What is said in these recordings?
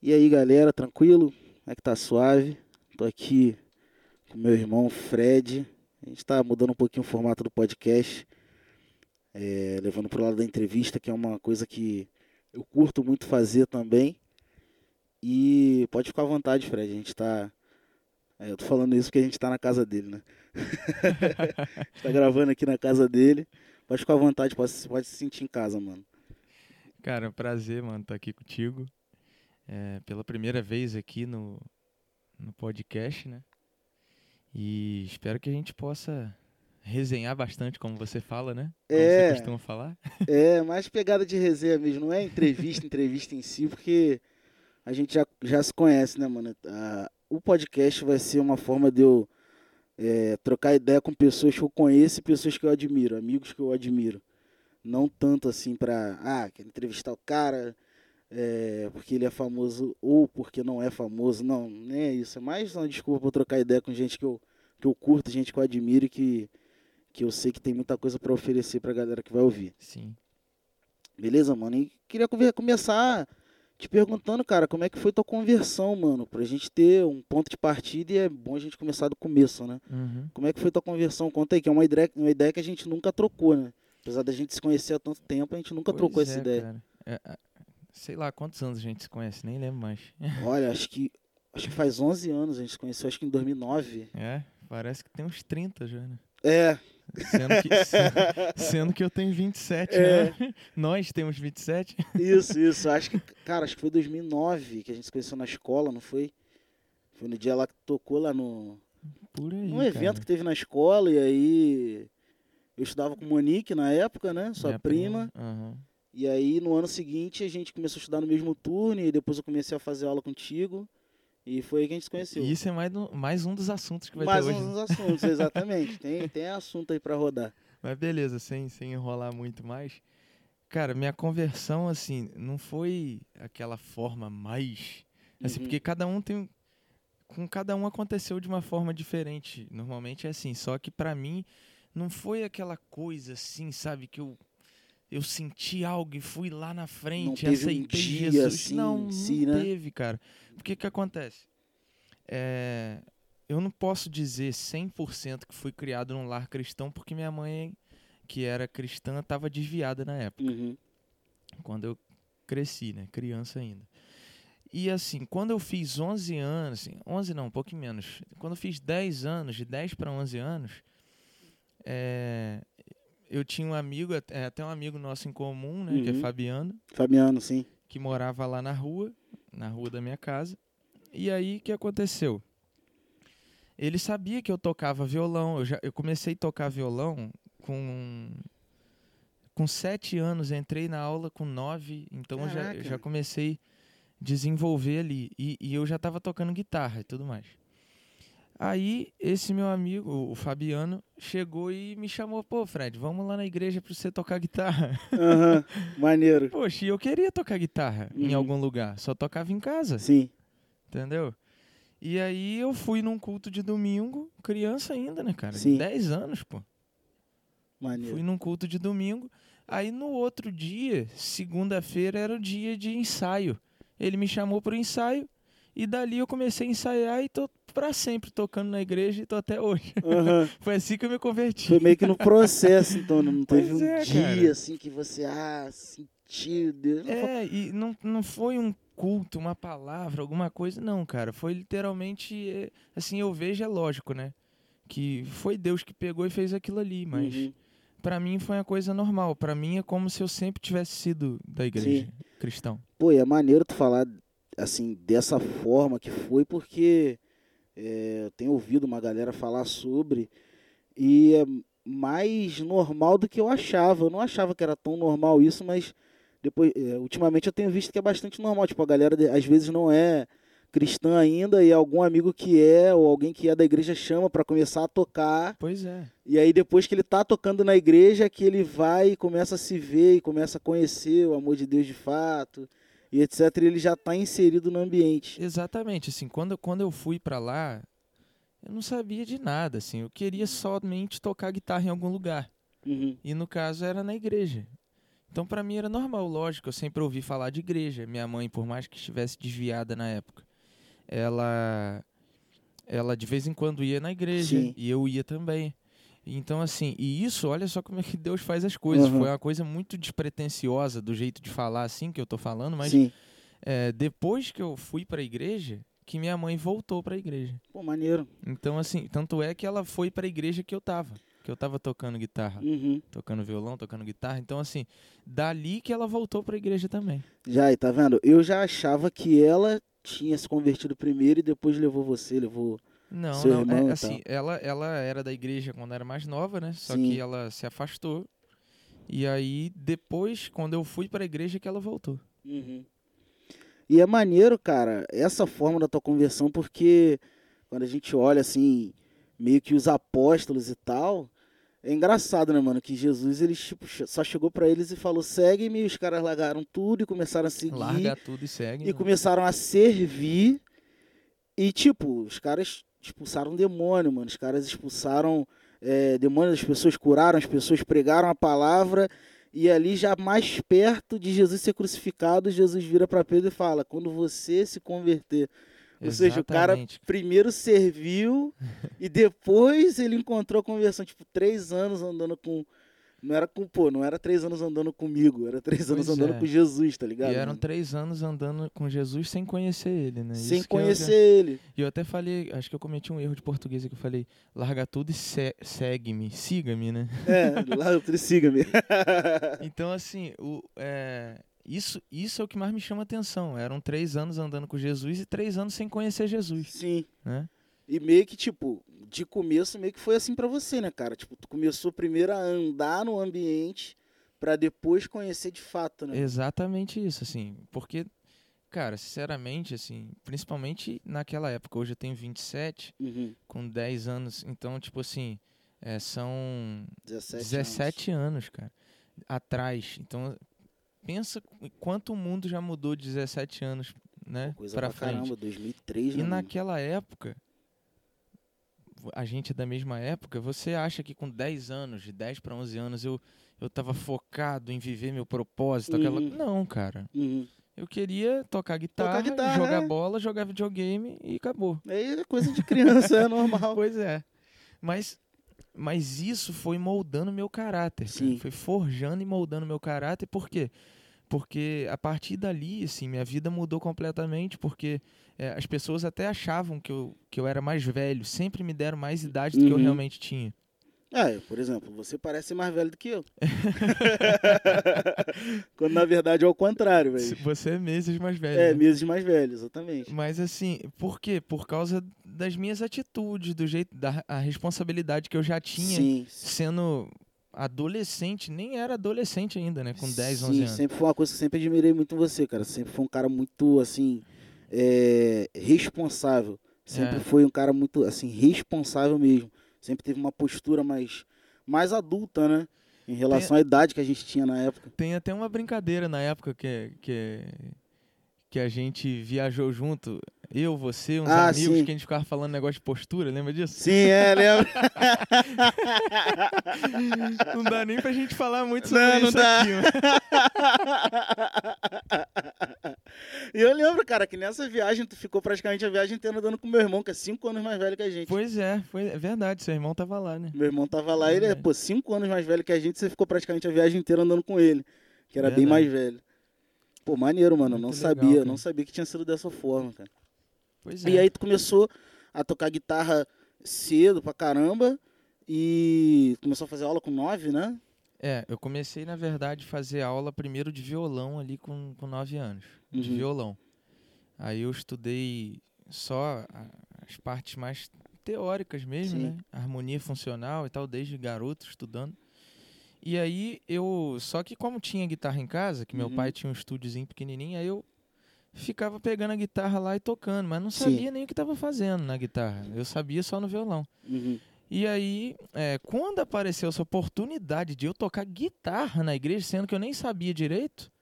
E aí, galera, tranquilo? Como é que tá suave? Tô aqui com meu irmão Fred. A gente tá mudando um pouquinho o formato do podcast, é, levando pro lado da entrevista, que é uma coisa que eu curto muito fazer também. E pode ficar à vontade, Fred. A gente tá. é, eu tô falando isso porque a gente tá na casa dele, né? a gente tá gravando aqui na casa dele. Pode ficar à vontade, pode, pode se sentir em casa, mano. Cara, prazer, mano, estar aqui contigo. É, pela primeira vez aqui no, no podcast, né? E espero que a gente possa resenhar bastante, como você fala, né? Como É. você costuma falar. É, mais pegada de resenha mesmo, não é entrevista, entrevista em si, porque a gente já, já se conhece, né, mano? Ah, o podcast vai ser uma forma de eu é, trocar ideia com pessoas que eu conheço e pessoas que eu admiro, amigos que eu admiro. Não tanto assim pra, ah, quero entrevistar o cara é, porque ele é famoso ou porque não é famoso, não, não é isso. É mais uma desculpa pra eu trocar ideia com gente que eu, que eu curto, gente que eu admiro e que, que eu sei que tem muita coisa pra oferecer pra galera que vai ouvir. Sim. Beleza, mano? E queria começar te perguntando, cara, como é que foi tua conversão, mano? Pra gente ter um ponto de partida e é bom a gente começar do começo, né? Uhum. Como é que foi tua conversão? Conta aí, que é uma ideia, uma ideia que a gente nunca trocou, né? Apesar da gente se conhecer há tanto tempo, a gente nunca trocou Pois essa é, ideia. cara. Sei lá quantos anos a gente se conhece, nem lembro mais. Olha, acho que acho que faz 11 anos, a gente se conheceu, acho que em 2009. É, parece que tem uns 30 já, né? É, Sendo que, sendo, sendo que eu tenho 27, É. né? Nós temos 27. isso, isso. Acho que, cara, acho que foi 2009 que a gente se conheceu na escola, não foi? Foi no dia lá que tocou lá no, Por aí. um evento cara. que teve na escola e aí eu estudava com Monique na época, né? Sua Minha prima. Aham. E aí no ano seguinte a gente começou a estudar no mesmo turno e depois eu comecei a fazer aula contigo. E foi aí que a gente se conheceu. E isso é mais, mais um dos assuntos que vai Mais ter hoje. uns assuntos, exatamente. Tem, tem assunto aí pra rodar. Mas beleza, sem, sem enrolar muito mais. Cara, minha conversão, assim, não foi aquela forma mais. Assim, Uhum. porque cada um tem. Com cada um aconteceu de uma forma diferente. Normalmente é assim. Só que pra mim, não foi aquela coisa assim, sabe? Que eu. Eu senti algo e fui lá na frente, um aceitei dia, Jesus. assim, não, em não si, né? teve, cara. O que que acontece? É, eu não posso dizer 100% que fui criado num lar cristão, porque minha mãe, que era cristã, estava desviada na época, Uhum. quando eu cresci, né? Criança ainda. E assim, quando eu fiz 11 anos, assim, 11 não, um pouquinho menos. Quando eu fiz 10 anos, de 10 para 11 anos, é, eu tinha um amigo, é, até um amigo nosso em comum, né? Que é Uhum. Fabiano Fabiano, sim. que morava lá na rua, na rua da minha casa. E aí o que aconteceu? Ele sabia que eu tocava violão. Eu, já, eu comecei a tocar violão com com sete anos. Entrei na aula com nove, então eu já, eu já comecei a desenvolver ali. E, e eu já estava tocando guitarra e tudo mais. Aí esse meu amigo, o Fabiano, chegou e me chamou, pô, Fred, vamos lá na igreja para você tocar guitarra. Aham, maneiro. Poxa, e eu queria tocar guitarra em Uhum. algum lugar, só tocava em casa, Sim. entendeu? E aí eu fui num culto de domingo, criança ainda, né, cara? Sim. 10 anos, pô. Maneiro. Fui num culto de domingo. Aí no outro dia, segunda-feira, era o dia de ensaio. Ele me chamou pro ensaio e dali eu comecei a ensaiar e tô pra sempre tocando na igreja e tô até hoje. Aham. Foi assim que eu me converti. Foi meio que no processo, então. Não Pois teve um é, dia cara. assim que você, ah, sentiu, Deus. Não foi- É, e não, não foi um culto, uma palavra, alguma coisa, não, cara. Foi literalmente, é, assim, eu vejo, é lógico, né? Que foi Deus que pegou e fez aquilo ali, mas Uhum. pra mim foi uma coisa normal. Pra mim é como se eu sempre tivesse sido da igreja Sim. cristão. Pô, e é maneiro tu falar assim, dessa forma que foi, porque é, eu tenho ouvido uma galera falar sobre e é mais normal do que eu achava. Eu não achava que era tão normal isso, mas depois, é, ultimamente eu tenho visto que é bastante normal. Tipo, a galera às vezes não é cristã ainda e algum amigo que é ou alguém que é da igreja chama pra começar a tocar. Pois é. E aí depois que ele tá tocando na igreja é que ele vai e começa a se ver e começa a conhecer o amor de Deus de fato e etc. Ele já tá inserido no ambiente. Exatamente, assim, quando, quando eu fui pra lá, eu não sabia de nada, assim. Eu queria somente tocar guitarra em algum lugar. Uhum. E no caso era na igreja. Então, para mim era normal, lógico. Eu sempre ouvi falar de igreja. Minha mãe, por mais que estivesse desviada na época, ela, ela de vez em quando ia na igreja Sim. e eu ia também. Então, assim, e isso, olha só como é que Deus faz as coisas. Uhum. Foi uma coisa muito despretensiosa do jeito de falar assim que eu tô falando, mas é, depois que eu fui para a igreja, que minha mãe voltou para a igreja. Pô, maneiro. Então, assim, tanto é que ela foi para a igreja que eu tava, que eu tava tocando guitarra, Uhum. tocando violão, tocando guitarra. Então, assim, dali que ela voltou para a igreja também. Já aí, tá vendo? Eu já achava que ela tinha se convertido primeiro e depois levou você, levou. Não, Seu não, irmão é, assim, ela, ela era da igreja quando era mais nova, né? Só Sim. que ela se afastou. E aí, depois, quando eu fui para a igreja, que ela voltou. Uhum. E é maneiro, cara, essa forma da tua conversão, porque quando a gente olha assim, meio que os apóstolos e tal, é engraçado, né, mano? Que Jesus, ele tipo, só chegou pra eles e falou: segue-me, e os caras largaram tudo e começaram a seguir. Larga tudo e segue. e né? começaram a servir. E, tipo, os caras expulsaram demônio, mano. Os caras expulsaram é, demônio, as pessoas curaram, as pessoas pregaram a palavra. E ali, já mais perto de Jesus ser crucificado, Jesus vira para Pedro e fala: Quando você se converter. Ou seja, o cara Exatamente. primeiro serviu e depois ele encontrou a conversão. Tipo, três anos andando com. Não era com, pô, não era três anos andando comigo, era três anos Pois andando é. com Jesus, tá ligado? E eram três anos andando com Jesus sem conhecer ele, né? Sem Isso que já- conhecer ele. E eu até falei, acho que eu cometi um erro de português aqui, eu falei, larga tudo e se- segue-me, siga-me, né? É, lá eu siga-me. Então, assim, o, é, isso, isso é o que mais me chama atenção. Eram três anos andando com Jesus e três anos sem conhecer Jesus, Sim. né? E meio que, tipo, de começo meio que foi assim pra você, né, cara? Tipo, tu começou primeiro a andar no ambiente pra depois conhecer de fato, né? Exatamente isso, assim, porque, cara, sinceramente, assim, principalmente naquela época, hoje eu tenho 27, Uhum. com 10 anos, então, tipo assim, é, são 17, 17 anos, cara, atrás. Então, pensa qu- quanto o mundo já mudou de 17 anos, né, Coisa pra pra, frente. caramba, 2003, E né? naquela época, a gente é da mesma época, você acha que com 10 anos, de 10 para 11 anos, eu, eu tava focado em viver meu propósito? Aquela... Uhum. Não, cara. Uhum. Eu queria tocar guitarra, guitarra, jogar é. bola, jogar videogame e acabou. Aí é coisa de criança, é normal. Pois é. Mas, mas isso foi moldando meu caráter. Foi forjando e moldando meu caráter. Por quê? Porque a partir dali, assim, minha vida mudou completamente. Porque é, as pessoas até achavam que eu, que eu era mais velho. Sempre me deram mais idade do que eu Uhum. realmente tinha. É, por exemplo, você parece mais velho do que eu. Quando na verdade é o contrário, velho. Você é meses mais velho. É, né? meses mais velho, exatamente. Mas assim, por quê? Por causa das minhas atitudes, do jeito, da a responsabilidade que eu já tinha Sim. sendo adolescente, nem era adolescente ainda, né? Com 10, 11 Sim, anos. sempre foi uma coisa que eu sempre admirei muito você, cara. Sempre foi um cara muito, assim, é, responsável. Sempre É. foi um cara muito, assim, responsável mesmo. Sempre teve uma postura mais, mais adulta, né? Em relação à idade que a gente tinha na época. Tem até uma brincadeira na época que, que, que a gente viajou junto, eu, você, uns Ah, amigos, sim. que a gente ficava falando negócio de postura, lembra disso? Sim, é, lembra? Não dá nem pra gente falar muito sobre Não, não isso dá. aqui. E eu lembro, cara, que nessa viagem tu ficou praticamente a viagem inteira andando com meu irmão, que é cinco anos mais velho que a gente. Pois é, foi, é verdade, seu irmão tava lá, né? Meu irmão tava lá, ele é, pô, cinco anos mais velho que a gente, você ficou praticamente a viagem inteira andando com ele, que era bem Verdade. mais velho. Pô, maneiro, mano, eu não Muito legal, sabia, cara. não sabia que tinha sido dessa forma, cara. Pois é. E aí tu começou a tocar guitarra cedo pra caramba e começou a fazer aula com nove, né? É, eu comecei, na verdade, a fazer aula primeiro de violão ali com, com 9 anos. De Uhum. violão. Aí eu estudei só as partes mais teóricas mesmo, Sim. né? Harmonia funcional e tal, desde garoto estudando. E aí eu. Só que como tinha guitarra em casa, que meu Uhum. pai tinha um estúdiozinho pequenininho, aí eu ficava pegando a guitarra lá e tocando, mas não Sim. sabia nem o que estava fazendo na guitarra. Eu sabia só no violão. Uhum. E aí, é, quando apareceu essa oportunidade de eu tocar guitarra na igreja, sendo que eu nem sabia direito,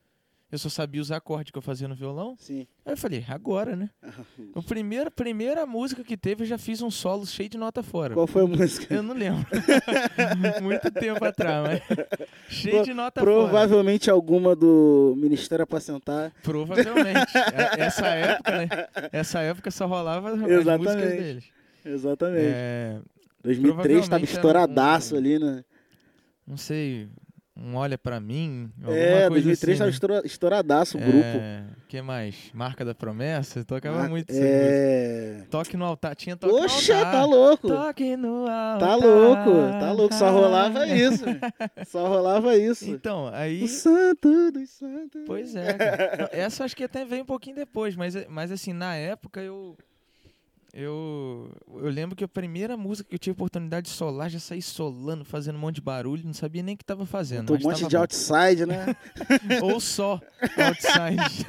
eu só sabia os acordes que eu fazia no violão. Sim. Aí eu falei, agora, né? A primeira, primeira música que teve, eu já fiz um solo cheio de nota fora. Qual foi a música? Eu não lembro. Muito tempo atrás, mas. Cheio de nota fora. Provavelmente alguma do Ministério Apacentar. Provavelmente. É, Essa época, né? Essa época só rolava as músicas Exatamente. deles. Exatamente. É, 2003 tava provavelmente era estouradaço um- ali, né? não sei, um Olha Pra Mim. alguma É, coisa 2003 assim, tava né? estoura- estouradaço o grupo. É, que mais? Marca da Promessa? Tocava Ah, muito. É. Toque no altar. Tinha toque Oxe, no altar. tá louco. Toque no altar. Tá louco, tá louco. Só rolava isso. Só rolava isso. Então, aí... O santo dos santos. Pois é, cara. Essa acho que até veio um pouquinho depois, mas, mas assim, na época eu. Eu, eu lembro que a primeira música que eu tive oportunidade de solar, já saí solando, fazendo um monte de barulho, não sabia nem o que tava fazendo. Um monte de bom. outside, né? Ou só outside.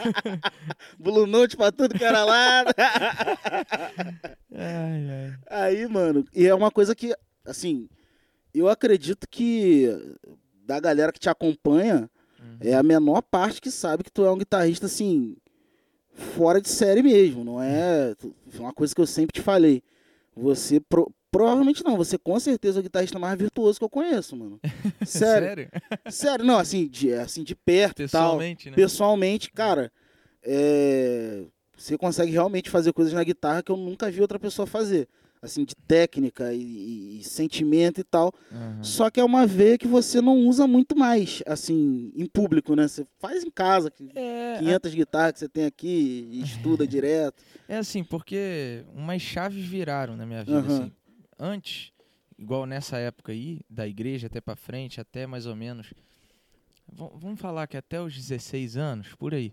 Blue Note pra tudo que era lado. ai, ai. Aí, mano, e é uma coisa que, assim, eu acredito que da galera que te acompanha, é a menor parte que sabe que tu é um guitarrista, assim, fora de série mesmo. Não é uma coisa que eu sempre te falei. Você, pro- provavelmente não, você com certeza é o guitarrista mais virtuoso que eu conheço, mano. Sério. Sério, não, assim, de, assim, de perto e tal. Pessoalmente, né? Pessoalmente, cara, é, você consegue realmente fazer coisas na guitarra que eu nunca vi outra pessoa fazer. Assim, de técnica e, e- sentimento e tal. Aham. Só que é uma veia que você não usa muito mais, assim, em público, né? Você faz em casa, É, 500 guitarras que você tem aqui estuda direto. É assim, porque umas chaves viraram na minha vida, Aham. assim. Antes, igual nessa época aí, da igreja até pra frente, até mais ou menos. vam- Vamos falar que até os 16 anos, por aí.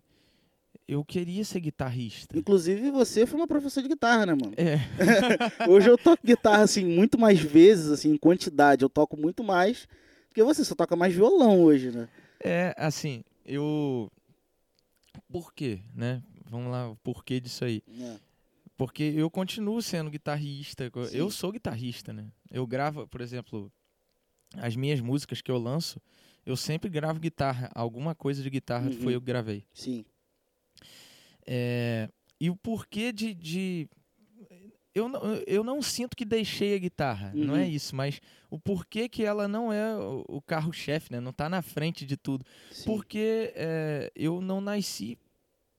Eu queria ser guitarrista. Inclusive, você foi uma professora de guitarra, né, mano? É, Hoje eu toco guitarra, assim, muito mais vezes, assim, em quantidade. Eu toco muito mais, porque você só toca mais violão hoje, né? é assim, eu. Por quê, né? Vamos lá, o porquê disso aí. É. Porque eu continuo sendo guitarrista. Sim. Eu sou guitarrista, né? Eu gravo, por exemplo, as minhas músicas que eu lanço, eu sempre gravo guitarra. Alguma coisa de guitarra Uhum. foi eu que gravei. Sim. É, e o porquê de. de- eu, não, eu não sinto que deixei a guitarra, não é Uhum. isso, mas o porquê que ela não é o, carro-chefe, né? Não tá na frente de tudo. sim. Porque é, eu não nasci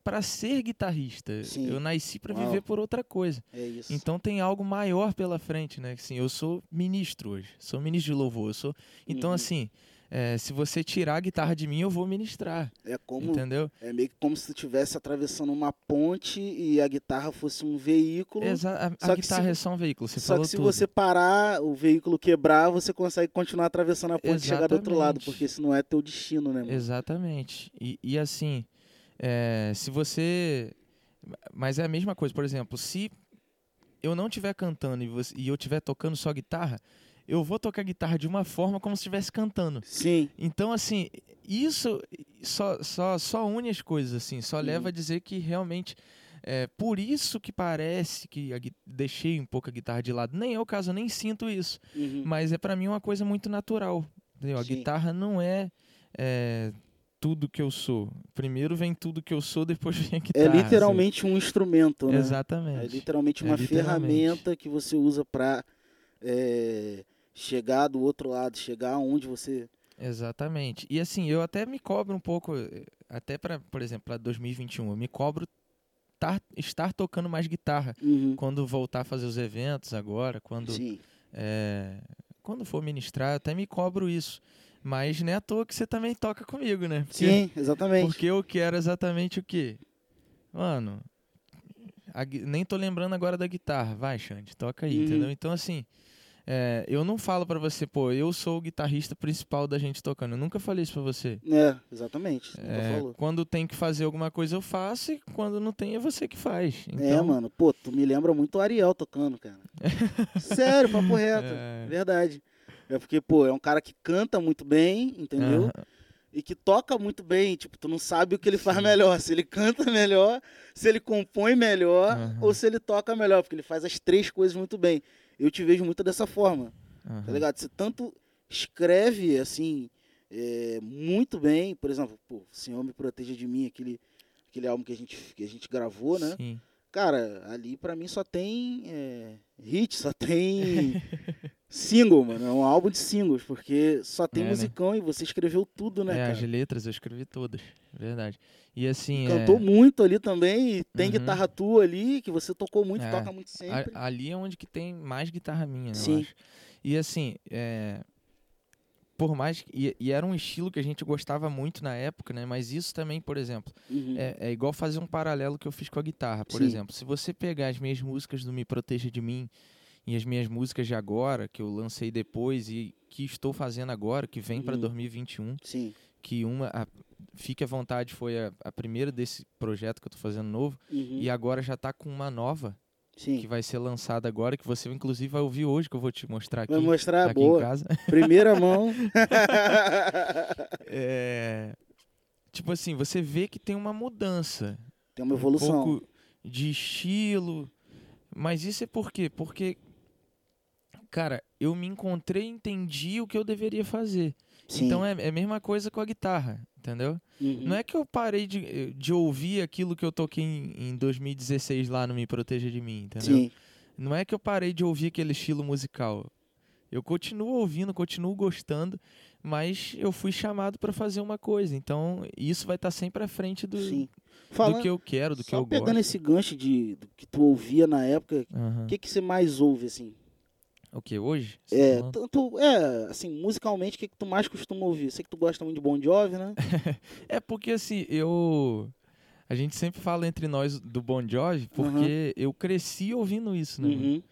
para ser guitarrista. Sim. Eu nasci para viver por outra coisa. É. Então tem algo maior pela frente, né? Assim, eu sou ministro hoje, sou ministro de louvor. Sou... Então, Uhum. assim, é, se você tirar a guitarra de mim, eu vou ministrar. é como Entendeu? é meio que como se estivesse atravessando uma ponte e a guitarra fosse um veículo. Exa a, a guitarra se- é só um veículo, você Só que se tudo. você parar, o veículo quebrar, você consegue continuar atravessando a ponte e chegar do outro lado, Exatamente. porque esse não é teu destino, né, mano? Exatamente. E, e assim, é, se você. Mas é a mesma coisa, por exemplo, se eu não estiver cantando e, você- e eu estiver tocando só guitarra, eu vou tocar guitarra de uma forma como se estivesse cantando. Sim, Então, assim, isso só, só, só une as coisas, assim, só Uhum. leva a dizer que realmente. É por isso que parece que a deixei um pouco a guitarra de lado. Nem é o caso, eu nem sinto isso. uhum. Mas é pra mim uma coisa muito natural. Entendeu? A Sim. guitarra não é, é, tudo que eu sou. Primeiro vem tudo que eu sou, depois vem a guitarra. é assim. literalmente um instrumento, né? Exatamente. É literalmente É uma literalmente. ferramenta que você usa pra é, chegar do outro lado, chegar onde você. Exatamente. E assim, eu até me cobro um pouco, eh, até para, por exemplo, para 2021, eu me cobro tar- estar tocando mais guitarra Uhum. quando voltar a fazer os eventos agora, quando é, quando for ministrar, eu até me cobro isso. Mas não é à toa que você também toca comigo, né? Porque- sim, exatamente. Porque eu quero exatamente o quê? Mano, a nem tô lembrando agora da guitarra. Vai, Xande, toca aí, Uhum. entendeu? Então, assim, é, eu não falo pra você, pô, eu sou o guitarrista principal da gente tocando. Eu nunca falei isso pra você. É, exatamente. Nunca É, falou. quando tem que fazer alguma coisa, eu faço, e quando não tem, é você que faz. É, Então, mano, pô, tu me lembra muito o Ariel tocando, cara. Sério, papo reto. É. Verdade. É porque, pô, é um cara que canta muito bem, entendeu? aham, E que toca muito bem. Tipo, tu não sabe o que ele faz Sim. melhor. Se ele canta melhor, se ele compõe melhor Aham. ou se ele toca melhor. Porque ele faz as três coisas muito bem. Eu te vejo muito dessa forma, tá aham. ligado? Você tanto escreve, assim, é, muito bem. Por exemplo, pô, o Senhor me proteja de mim, aquele, aquele álbum que a gente, que a gente gravou, né? Sim. Cara, ali pra mim só tem é, hit, só tem single, mano. É um álbum de singles, porque só tem É, né? musicão e você escreveu tudo, né, é, cara? as letras eu escrevi todas, verdade. E assim, Cantou é, muito ali também, tem Uhum. guitarra tua ali, que você tocou muito, É. toca muito sempre. a- ali é onde que tem mais guitarra minha, eu Sim. E assim, é, por mais que, e, e era um estilo que a gente gostava muito na época, né? Mas isso também, por exemplo, Uhum. é, é igual fazer um paralelo que eu fiz com a guitarra, por Sim. exemplo. Se você pegar as minhas músicas do Me Proteja de Mim e as minhas músicas de agora, que eu lancei depois e que estou fazendo agora, que vem para Uhum. 2021, Sim. que uma, a, Fique à Vontade foi a, a primeira desse projeto que eu tô fazendo novo, Uhum. e agora já tá com uma nova, Sim. que vai ser lançada agora, que você inclusive vai ouvir hoje, que eu vou te mostrar aqui, Vai mostrar, aqui em boa. casa. Primeira mão. É, tipo assim, você vê que tem uma mudança. Tem uma evolução. Um pouco de estilo. Mas isso é por quê? Porque, cara, eu me encontrei e entendi o que eu deveria fazer. Sim. Então é, é a mesma coisa com a guitarra, entendeu? Uhum. Não é que eu parei de, de ouvir aquilo que eu toquei em, em 2016 lá no Me Proteja de Mim, entendeu? Sim. Não é que eu parei de ouvir aquele estilo musical. Eu continuo ouvindo, continuo gostando, mas eu fui chamado para fazer uma coisa. Então, isso vai estar sempre à frente do, do que eu quero, do que só eu pegando gosto. esse gancho de, do que tu ouvia na época, o que, que você mais ouve, assim? O que, hoje? Você É, tá falando? tanto, é, assim, musicalmente, o que, que tu mais costuma ouvir? Sei que tu gosta muito de Bon Jovi, né? É porque assim, eu. A gente sempre fala entre nós do Bon Jovi, porque eu cresci ouvindo isso, né? Uhum.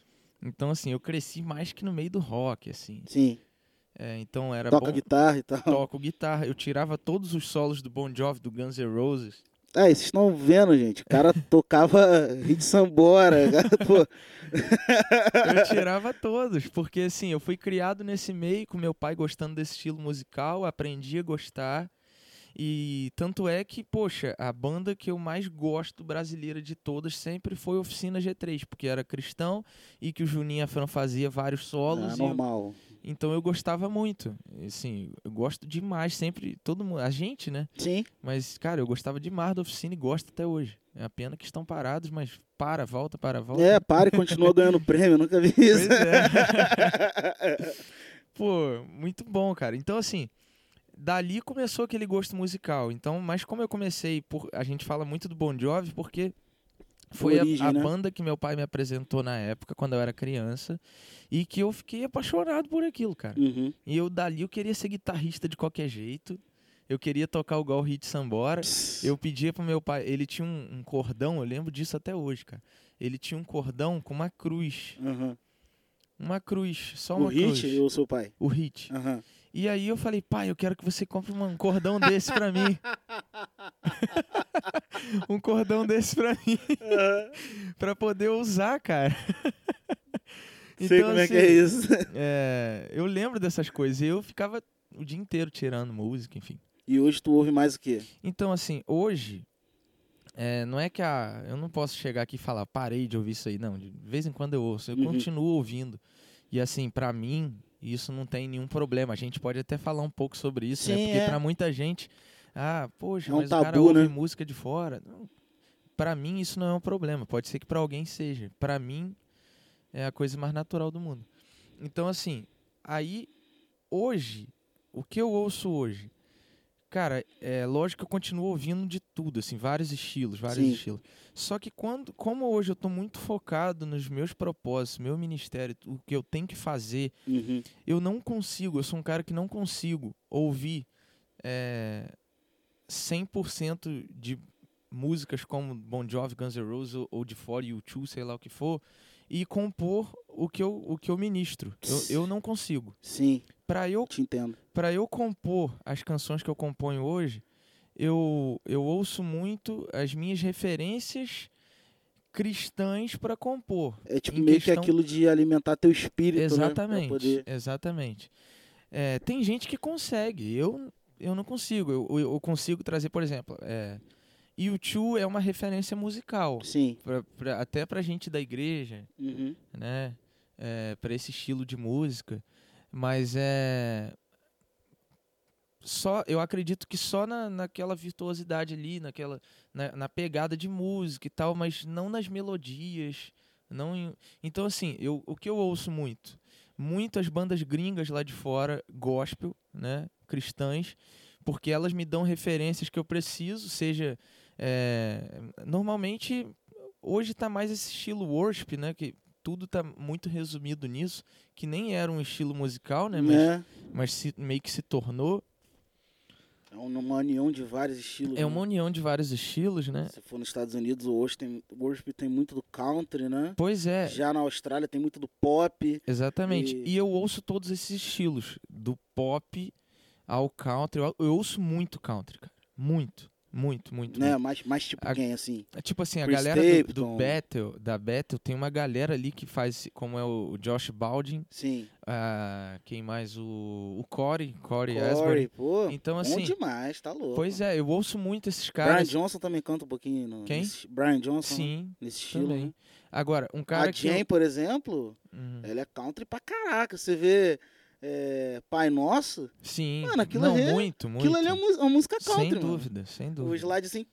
Então, assim, eu cresci mais que no meio do rock, assim. Sim. É, então era Toca bom. guitarra e tal. Toco guitarra. Eu tirava todos os solos do Bon Jovi, do Guns N' Roses. É, vocês estão vendo, gente. O cara tocava hit sambora. cara, pô. Eu tirava todos, porque assim, eu fui criado nesse meio com meu pai gostando desse estilo musical, aprendi a gostar. E tanto é que, poxa, a banda que eu mais gosto brasileira de todas sempre foi Oficina G3, porque era cristão e que o Juninho Afran fazia vários solos. Ah, e eu- normal. Então eu gostava muito. Assim, eu gosto demais, sempre, todo mundo, a gente, né? Sim. Mas, cara, eu gostava demais da Oficina e gosto até hoje. É a pena que estão parados, mas para, volta, para, volta. É, para e continua ganhando prêmio. Nunca vi isso. é. Pô, muito bom, cara. Então, assim, dali começou aquele gosto musical. Então, mas como eu comecei, por, a gente fala muito do Bon Jovi porque foi a- Origem, a, né? banda que meu pai me apresentou na época, quando eu era criança, e que eu fiquei apaixonado por aquilo, cara. Uhum. E eu dali eu queria ser guitarrista de qualquer jeito. Eu queria tocar o Gal Hit Sambora. Eu pedia pro meu pai, ele tinha um, um cordão, eu lembro disso até hoje, cara. Ele tinha um cordão com uma cruz. Uhum. Uma cruz, só O uma Hit cruz. ou o seu pai? O hit. Aham. E aí eu falei, pai, eu quero que você compre um cordão desse pra mim. um cordão desse pra mim, pra poder usar, cara. Sei como é que é isso. é, eu lembro dessas coisas. E eu ficava o dia inteiro tirando música, enfim. E hoje tu ouve mais o quê? Então, assim, hoje, é, não é que a, eu não posso chegar aqui e falar, parei de ouvir isso aí. Não, de vez em quando eu ouço, eu Uhum. continuo ouvindo. E assim, pra mim, isso não tem nenhum problema. A gente pode até falar um pouco sobre isso, né? Sim, Porque é. pra muita gente, ah, poxa, É um mas o cara tabu, ouve né? música de fora. Não, pra mim, isso não é um problema. Pode ser que pra alguém seja. Pra mim, é a coisa mais natural do mundo. Então, assim, aí, hoje, o que eu ouço hoje? Cara, é lógico que eu continuo ouvindo de tudo, assim, vários estilos, vários Sim. estilos. Só que quando, como hoje eu tô muito focado nos meus propósitos, meu ministério, o que eu tenho que fazer, Uhum. eu não consigo, eu sou um cara que não consigo ouvir é, 100% de músicas como Bon Jovi, Guns N' Roses ou, ou de fora, U2, sei lá o que for, e compor o que eu, o que eu ministro. Eu, eu não consigo. Sim, Para eu te entendo. para eu compor as canções que eu componho hoje, eu, eu ouço muito as minhas referências cristãs para compor. É tipo meio que questão- aquilo de alimentar teu espírito, né? Exatamente, poder... exatamente. É, tem gente que consegue, eu, eu não consigo. Eu, eu- eu consigo trazer, por exemplo, é, U2 é uma referência musical, Sim. pra, pra, até pra gente da igreja, Uhum. né? É, para esse estilo de música. Mas é. só eu acredito que só na, naquela virtuosidade ali, naquela na, na, pegada de música e tal, mas não nas melodias, não em, então assim, eu, o que eu ouço muito, muitas bandas gringas lá de fora, gospel, né, cristãs, porque elas me dão referências que eu preciso, seja é, normalmente hoje está mais esse estilo worship, né, que tudo tá muito resumido nisso, que nem era um estilo musical, né? Mas, é. mas se, meio que se tornou. É uma união de vários estilos. É né? uma união de vários estilos, né? Se for nos Estados Unidos, o worship tem, o worship tem muito do country, né? Pois é. Já na Austrália tem muito do pop. Exatamente. E, e eu ouço todos esses estilos, do pop ao country. Eu, eu ouço muito country, cara. Muito. Muito, muito. Né? Muito. Mais, mais tipo a, quem, assim? É tipo assim, a Chris galera do, do Battle, da Battle, tem uma galera ali que faz, como é o Josh Baldwin. Sim. Uh, quem mais? O, o Corey, Corey, Corey Asbury. pô. Então, assim. Bom demais, tá louco. Pois é, eu ouço muito esses caras. Brian Johnson também canta um pouquinho. No, quem? Nesse, Brian Johnson. Sim. Nesse estilo, também. Né? Agora, um cara a que. Jane, eu... por exemplo, uhum. ela é country pra caraca. Você vê é, Pai Nosso. Sim. Mano, aquilo não, ali é, muito, muito. Aquilo ali é uma música country, Sem dúvida, mano. sem dúvida. O slide assim,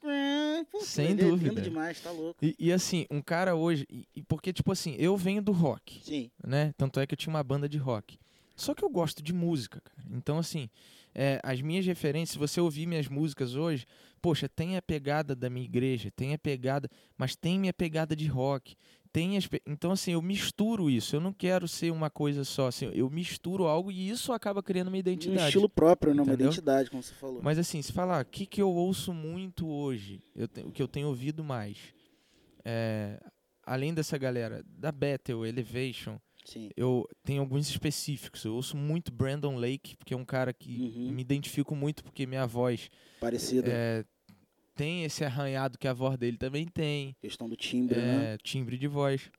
pô, sem dúvida. É lindo demais, tá louco. E, e assim, um cara hoje, e, porque tipo assim, eu venho do rock. Sim. Né? Tanto é que eu tinha uma banda de rock. Só que eu gosto de música, cara. Então assim, é, as minhas referências, se você ouvir minhas músicas hoje, poxa, tem a pegada da minha igreja, tem a pegada, mas tem minha pegada de rock, tem então assim eu misturo isso eu não quero ser uma coisa só assim eu misturo algo e isso acaba criando uma identidade um estilo próprio né? uma identidade como você falou mas assim se falar o que que eu ouço muito hoje eu te, o que eu tenho ouvido mais é, além dessa galera da Battle Elevation Sim. eu tenho alguns específicos eu ouço muito Brandon Lake porque é um cara que uhum. me identifico muito porque minha voz parecida é, tem esse arranhado que a voz dele também tem. Questão do timbre, é, né? Timbre de voz.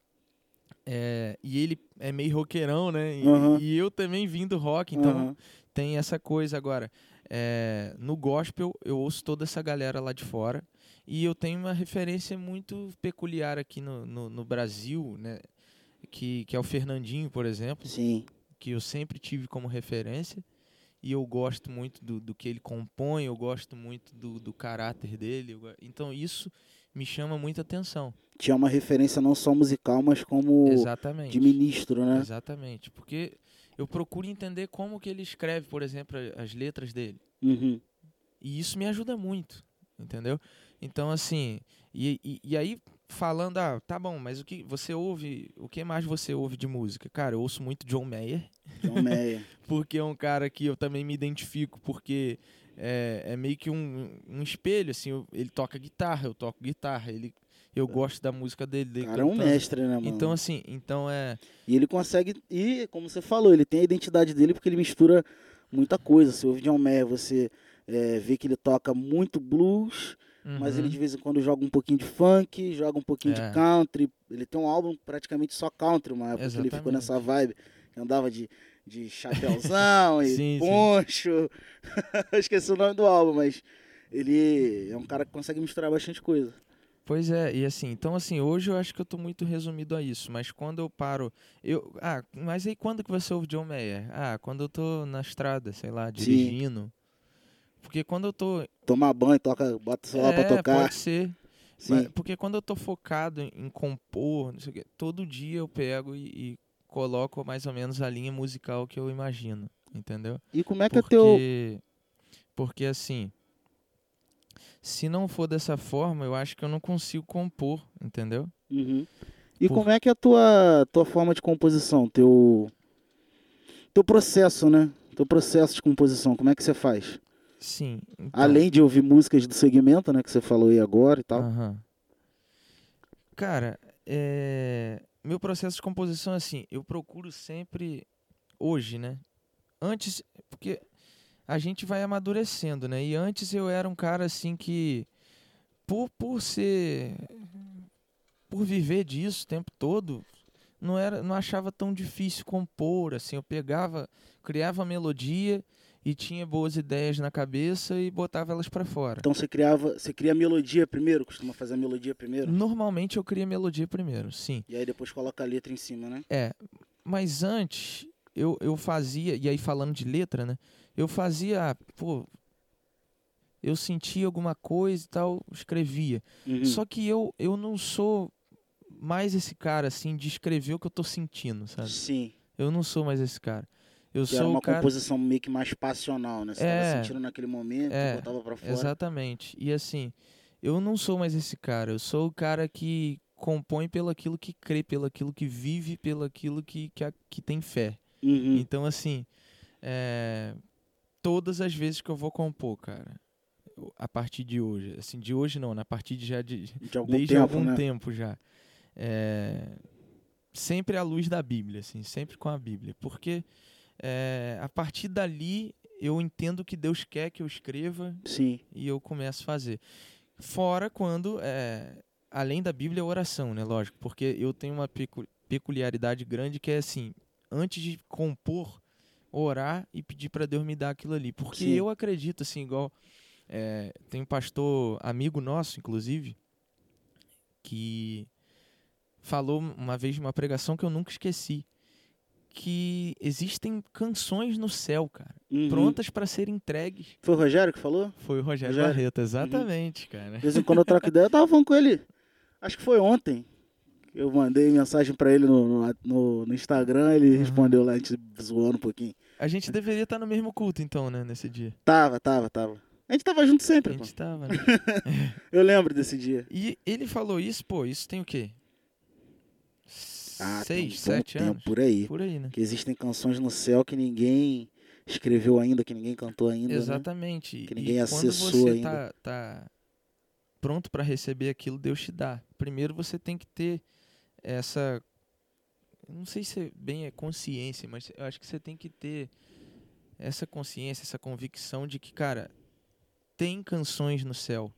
É, e ele é meio roqueirão, né? E, uhum. e eu também vim do rock, então uhum. tem essa coisa agora. É, no gospel, eu ouço toda essa galera lá de fora. E eu tenho uma referência muito peculiar aqui no, no, no Brasil, né? Que, que é o Fernandinho, por exemplo. Sim. Que eu sempre tive como referência e eu gosto muito do, do que ele compõe, eu gosto muito do, do caráter dele. Então isso me chama muita atenção. Tinha uma referência não só musical, mas como Exatamente. de ministro, né? Exatamente, porque eu procuro entender como que ele escreve, por exemplo, as letras dele. Uhum. E isso me ajuda muito, entendeu? Então, assim, e, e, e, aí falando, ah, tá bom, mas o que você ouve, o que mais você ouve de música? Cara, eu ouço muito John Mayer. John Mayer. porque é um cara que eu também me identifico, porque é, é meio que um, um espelho, assim, eu, ele toca guitarra, eu toco guitarra, ele eu gosto da música dele. dele cara é um mestre, né, mano? Então, assim, então é... E ele consegue, e como você falou, ele tem a identidade dele porque ele mistura muita coisa. Se ouve John Mayer, você é, vê que ele toca muito blues, Uhum. Mas ele uhum. de vez em quando joga um pouquinho de funk, joga um pouquinho é. de country. Ele tem um álbum praticamente só country, uma época Exatamente. que ele ficou nessa vibe. Andava de, de chapéuzão e sim, poncho. Esqueci o nome do álbum, mas ele é um cara que consegue misturar bastante coisa. Pois é, e assim, então assim, hoje eu acho que eu tô muito resumido a isso, mas quando eu paro, eu, ah, mas aí quando que você ouve John Mayer? Ah, quando eu tô na estrada, sei lá, dirigindo. Sim. Porque quando eu tô. Tomar banho, toca, bota o celular é, pra tocar. Pode ser. Sim. Porque quando eu tô focado em compor, não sei o quê, todo dia eu pego e, e coloco mais ou menos a linha musical que eu imagino. Entendeu? E como é que porque, é teu. Porque assim. Se não for dessa forma, eu acho que eu não consigo compor, entendeu? Uhum. E Por... como é que é a tua, tua forma de composição? Teu, teu processo, né? Teu processo de composição, como é que você faz? Sim. Então... Além de ouvir músicas do segmento, né, que você falou aí agora e tal. Uhum. Cara, é... meu processo de composição, assim, eu procuro sempre, hoje, né? Antes, porque a gente vai amadurecendo, né? E antes eu era um cara, assim, que, por, por ser, por viver disso o tempo todo, não, era, não achava tão difícil compor, assim, eu pegava, criava melodia e tinha boas ideias na cabeça e botava elas para fora. Então você criava, você cria a melodia primeiro, costuma fazer a melodia primeiro? Normalmente eu crio a melodia primeiro, sim. E aí depois coloca a letra em cima, né? É, mas antes eu, eu fazia, e aí falando de letra, né? Eu fazia, pô, eu sentia alguma coisa e tal, escrevia. Uhum. Só que eu, eu não sou mais esse cara, assim, de escrever o que eu tô sentindo, sabe? Sim. Eu não sou mais esse cara. Eu Que era sou uma o cara. composição meio que mais passional, né? Você É. tava sentindo naquele momento, É, botava pra fora. Exatamente. E assim, eu não sou mais esse cara. Eu sou o cara que compõe pelo aquilo que crê, pelo aquilo que vive, pelo aquilo que, que, a- que tem fé. Uhum. Então, assim, é, todas as vezes que eu vou compor, cara, a partir de hoje, assim, de hoje não, na partir de já de, De algum desde tempo, algum né? tempo já, é, sempre à luz da Bíblia, assim, sempre com a Bíblia, porque é, a partir dali eu entendo que Deus quer que eu escreva Sim. e eu começo a fazer. Fora quando, é, além da Bíblia, a oração, né? Lógico, porque eu tenho uma pecu- peculiaridade grande que é assim, antes de compor, orar e pedir para Deus me dar aquilo ali. Porque Sim. eu acredito, assim, igual é, tem um pastor amigo nosso, inclusive, que falou uma vez numa pregação que eu nunca esqueci. Que existem canções no céu, cara, Uhum. prontas para serem entregues Foi o Rogério que falou? foi o Rogério, Rogério? Barreto, exatamente, cara. De vez em quando eu troco ideia, eu tava falando com ele. Acho que foi ontem. Eu mandei mensagem pra ele no, no, no- Instagram, ele Uhum. respondeu lá, a gente zoando um pouquinho. A gente deveria estar no mesmo culto, então, né, nesse dia. Tava, tava, tava. A gente tava junto A sempre, pô. gente tava, né? Eu lembro desse dia. E ele falou isso, pô, isso tem o quê? Ah, Seis, sete tempo anos? por aí. Por aí, né? Que existem canções no céu que ninguém escreveu ainda, que ninguém cantou ainda. Né? Exatamente. Que E ninguém quando acessou você ainda. tá, tá pronto para receber aquilo, Deus te dá. Primeiro você tem que ter essa. Não sei se bem é consciência, mas eu acho que você tem que ter essa consciência, essa convicção de que, cara, tem canções no céu.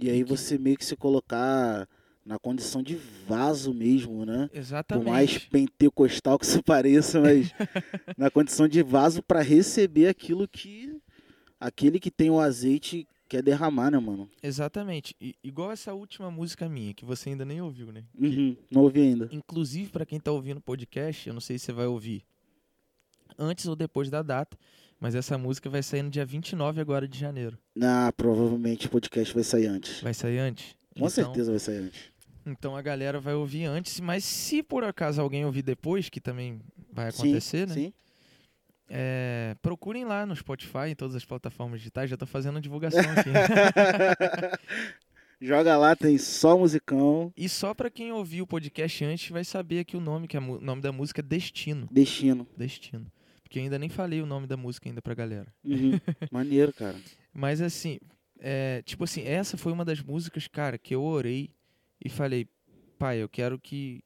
E aí você meio que se colocar na condição de vaso mesmo, né? Por Exatamente. mais pentecostal que isso pareça, mas na condição de vaso para receber aquilo que aquele que tem o azeite quer derramar, né, mano? Exatamente. I- igual essa última música minha, que você ainda nem ouviu, né? Uhum, não ouvi ainda. Inclusive, para quem tá ouvindo o podcast, eu não sei se você vai ouvir antes ou depois da data, mas essa música vai sair no dia 29 agora de janeiro. Ah, provavelmente o podcast vai sair antes. Vai sair antes? Com Então- certeza vai sair antes. Então a galera vai ouvir antes, mas se por acaso alguém ouvir depois, que também vai acontecer, né? Sim. É, procurem lá no Spotify, em todas as plataformas digitais, já tô fazendo a divulgação aqui. Joga lá, tem só musicão, e só pra quem ouviu o podcast antes vai saber que o nome, que é o nome da música é Destino. destino. Destino. Porque eu ainda nem falei o nome da música ainda pra galera. Uhum. Maneiro, cara. Mas assim, é, tipo assim, essa foi uma das músicas, cara, que eu orei e falei, pai, eu quero que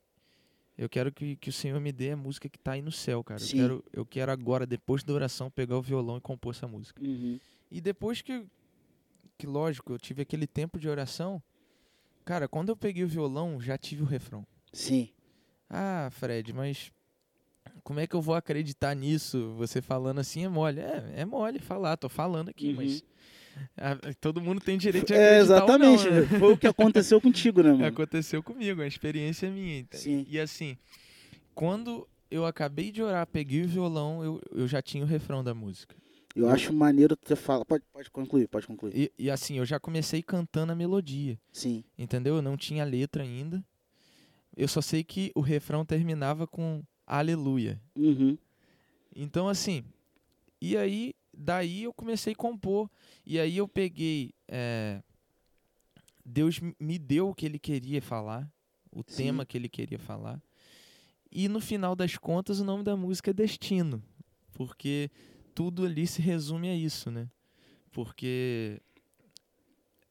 eu quero que, que o Senhor me dê a música que tá aí no céu, cara. Eu quero, eu quero agora, depois da oração, pegar o violão e compor essa música. Uhum. E depois que, que lógico, eu tive aquele tempo de oração, cara, quando eu peguei o violão, já tive o refrão. Sim. Ah, Fred, mas como é que eu vou acreditar nisso? Você falando assim é mole. É, é mole falar, tô falando aqui, Uhum. mas todo mundo tem direito de É, acreditar não, exatamente. né? Foi o que aconteceu contigo, né, mano? Aconteceu comigo, é uma experiência minha. Sim. E assim, quando eu acabei de orar, peguei o violão, eu, eu já tinha o refrão da música. Eu acho maneiro tu falar. Pode, pode concluir, pode concluir. E, e assim, eu já comecei cantando a melodia, Sim. entendeu? Eu não tinha letra ainda. Eu só sei que o refrão terminava com aleluia. Uhum. Então, assim, e aí, daí eu comecei a compor. E aí eu peguei. é, Deus me deu o que ele queria falar, o Sim. tema que ele queria falar. E no final das contas, o nome da música é Destino. Porque tudo ali se resume a isso, né? Porque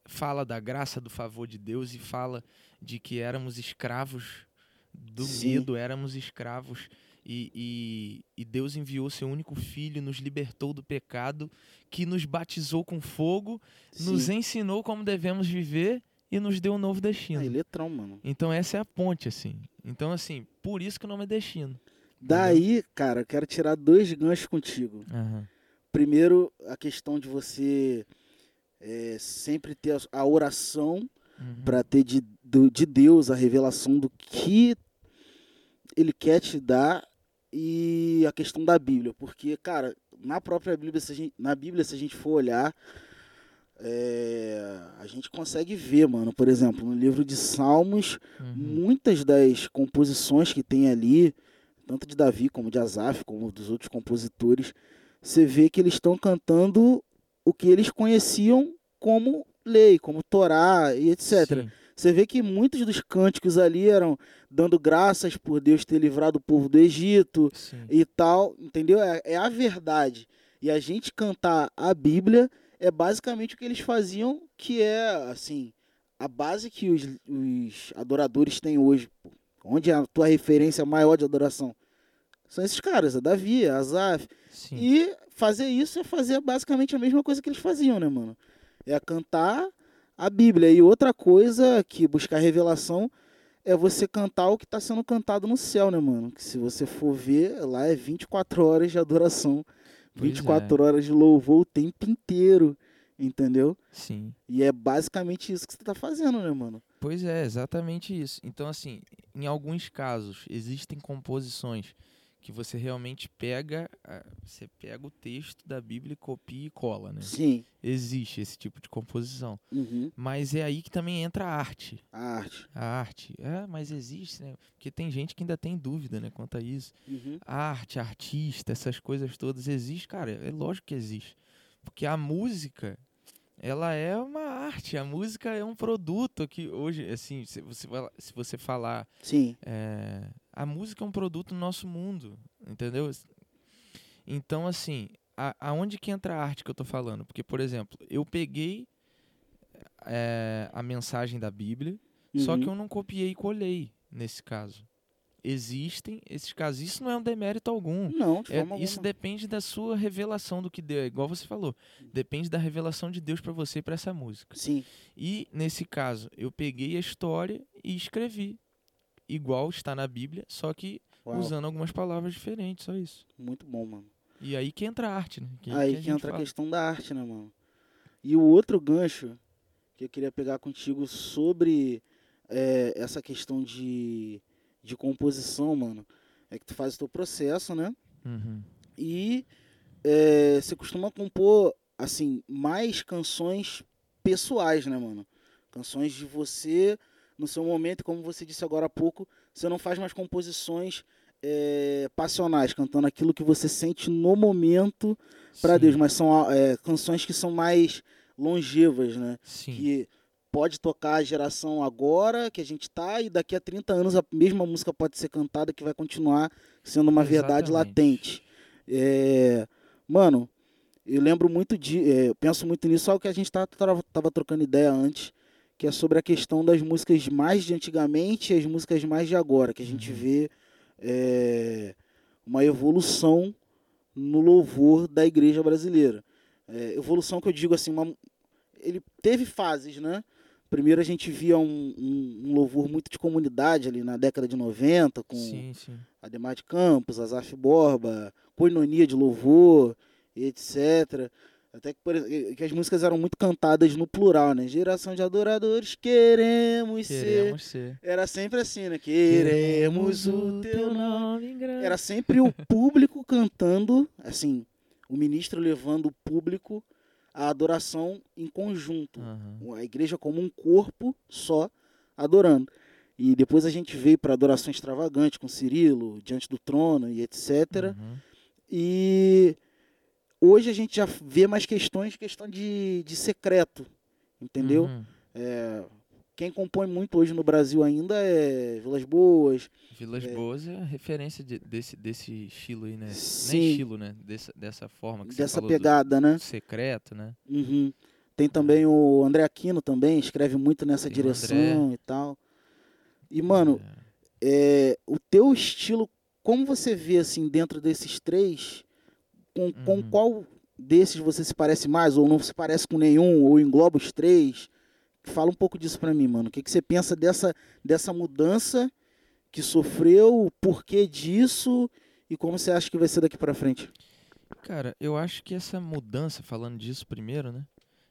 fala da graça, do favor de Deus e fala de que éramos escravos do Sim. medo, éramos escravos e, e, e Deus enviou seu único filho, nos libertou do pecado, que nos batizou com fogo, nos Sim. ensinou como devemos viver e nos deu um novo destino. Aí, letrão, mano. Então essa é a ponte, assim. Então, assim, por isso que o nome é destino. Daí, cara, eu quero tirar dois ganchos contigo. Aham. Primeiro, a questão de você é, sempre ter a- oração Uhum. para ter de, de Deus a revelação do que Ele quer te dar e a questão da Bíblia, porque, cara, na própria Bíblia, se a gente, na Bíblia, se a gente for olhar, é, a gente consegue ver, mano, por exemplo, no livro de Salmos, Uhum. muitas das composições que tem ali, tanto de Davi como de Asaf, como dos outros compositores, você vê que eles estão cantando o que eles conheciam como lei, como Torá e etc. Sim, Você vê que muitos dos cânticos ali eram dando graças por Deus ter livrado o povo do Egito sim. e tal, entendeu? É, é a verdade. E a gente cantar a Bíblia é basicamente o que eles faziam, que é, assim, a base que os, os adoradores têm hoje. pô. Onde é a tua referência maior de adoração? São esses caras, a Davi, a Asaf. sim. E fazer isso é fazer basicamente a mesma coisa que eles faziam, né, mano? É cantar a Bíblia. E outra coisa que buscar revelação é você cantar o que está sendo cantado no céu, né, mano? Que se você for ver, lá é 24 horas de adoração, Pois 24 horas de louvor o tempo inteiro, entendeu? Sim. E é basicamente isso que você tá fazendo, né, mano? Pois é, exatamente isso. Então, assim, em alguns casos, existem composições que você realmente pega, você pega o texto da Bíblia e copia e cola, né? Sim. Existe esse tipo de composição. Uhum. Mas é aí que também entra a arte. A arte. A arte. É, mas existe, né? Porque tem gente que ainda tem dúvida, né, quanto a isso. Uhum. A arte, artista, essas coisas todas existe, cara, é lógico que existe. Porque a música, ela é uma arte, a música é um produto que hoje, assim, se você, se você falar, Sim. é, a música é um produto no nosso mundo, entendeu? Então, assim, a, aonde que entra a arte que eu tô falando? Porque, por exemplo, eu peguei é, a mensagem da Bíblia, só Uhum. que eu não copiei e colei nesse caso. Existem esses casos. Isso não é um demérito algum. Não, de É, isso depende da sua revelação do que Deus, igual você falou. Depende da revelação de Deus pra você e pra essa música. Sim. E nesse caso, eu peguei a história e escrevi igual está na Bíblia, só que Uau. usando algumas palavras diferentes, só isso. Muito bom, mano. E aí que entra a arte, né? Que, Aí a que gente entra a fala. questão da arte, né, mano? E o outro gancho que eu queria pegar contigo sobre é, essa questão de, de composição, mano, é que tu faz o teu processo, né? Uhum. E é, você costuma compor, assim, mais canções pessoais, né, mano? Canções de você no seu momento, como você disse agora há pouco, você não faz mais composições é, passionais, cantando aquilo que você sente no momento para Deus, mas são é, canções que são mais longevas, né? Sim. Que pode tocar a geração agora que a gente tá e daqui a 30 anos a mesma música pode ser cantada que vai continuar sendo uma verdade Exatamente. latente. É, mano, eu lembro muito de, é, eu penso muito nisso, só que a gente tava, tava, tava trocando ideia antes, que é sobre a questão das músicas mais de antigamente e as músicas mais de agora, que a gente Uhum. vê é, uma evolução no louvor da igreja brasileira. É, evolução que eu digo assim, uma, ele teve fases, né? Primeiro a gente via um, um- um louvor muito de comunidade ali na década de 90, com Sim, sim. Ademar de Campos, Azaf Borba, Coinonia de Louvor, etc. Até que, por que as músicas eram muito cantadas no plural, né? Geração de adoradores, queremos, ser. Queremos ser. Era sempre assim, né? Queremos o teu nome. Era sempre o público cantando, assim, o ministro levando o público à adoração em conjunto. Aham. A igreja como um corpo só adorando. E depois a gente veio para adoração extravagante com Cirilo, diante do trono e etc. Uhum. E hoje a gente já vê mais questões, questão de, de secreto, entendeu? Uhum. É, quem compõe muito hoje no Brasil ainda é Vilas Boas, Vilas É. Boas é a referência de- desse, desse estilo aí, né? Sim. Nem estilo, né? Dessa, dessa forma que dessa pegada, né? secreto, né? Uhum. Tem também o André Aquino também, escreve muito nessa Tem direção e tal. E, mano, É, é, o teu estilo, como você vê assim dentro desses três, com, com Uhum. qual desses você se parece mais, ou não se parece com nenhum, ou engloba os três? Fala um pouco disso pra mim, mano. O que, que você pensa dessa, dessa mudança que sofreu, o porquê disso e como você acha que vai ser daqui pra frente? Cara, eu acho que essa mudança, falando disso primeiro, né?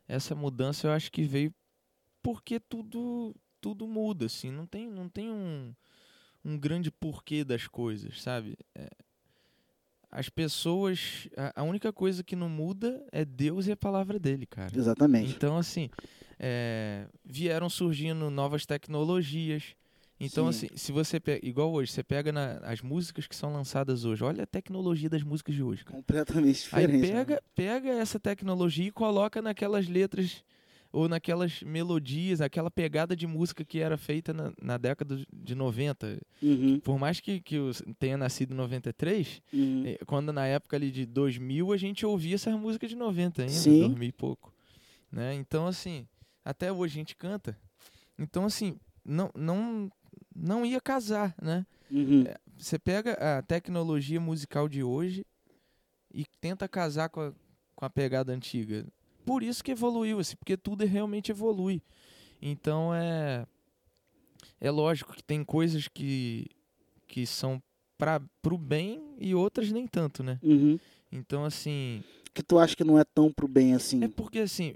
Essa mudança eu acho que veio porque tudo tudo muda, assim. Não tem, não tem um, um grande porquê das coisas, sabe? É, as pessoas. A, a única coisa que não muda é Deus e a palavra dele, cara. Exatamente. Então, assim, é, vieram surgindo novas tecnologias. Então, Sim. assim, se você pega, igual hoje, você pega na- as músicas que são lançadas hoje, olha a tecnologia das músicas de hoje, cara. Completamente Aí diferente. né? pega, pega essa tecnologia e coloca naquelas letras ou naquelas melodias, aquela pegada de música que era feita na, na década de 90. Uhum, Por mais que, que eu tenha nascido em 93, uhum. eh, quando na época ali de 2000 a gente ouvia essas músicas de 90 ainda, Sim. 2000 e pouco. Né? Então, assim, até hoje a gente canta. Então, assim, não, não, não ia casar, né? Uhum. Você pega a tecnologia musical de hoje e tenta casar com a, com a pegada antiga. Por isso que evoluiu, assim, porque tudo realmente evolui. Então é é lógico que tem coisas que que são para pro bem e outras nem tanto, né? Uhum. Então assim, Que tu acha que não é tão pro bem assim? é porque assim,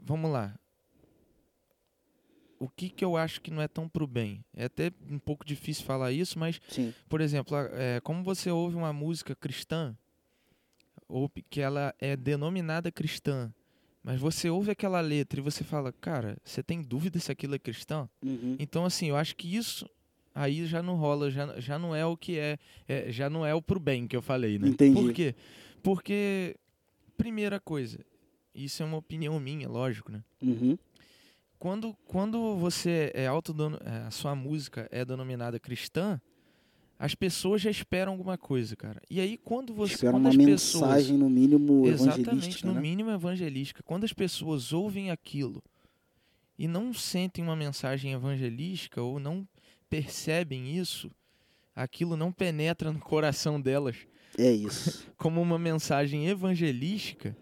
vamos lá. O que que eu acho que não é tão pro bem? É até um pouco difícil falar isso, mas Sim. por exemplo, é, como você ouve uma música cristã, ou que ela é denominada cristã, mas você ouve aquela letra e você fala, cara, você tem dúvida se aquilo é cristão? Uhum. Então, assim, eu acho que isso aí já não rola, já, já não é o que é, é, já não é o pro bem que eu falei, né? Entendi. Por quê? Porque, primeira coisa, isso é uma opinião minha, lógico, né? Uhum. quando, quando você é autodono, é, a sua música é denominada cristã, as pessoas já esperam alguma coisa, cara. E aí quando você Espera uma as mensagem, no mínimo, pessoas, exatamente, evangelística, no né? mínimo evangelística, quando as pessoas ouvem aquilo e não sentem uma mensagem evangelística ou não percebem isso, aquilo não penetra no coração delas É isso. como uma mensagem evangelística,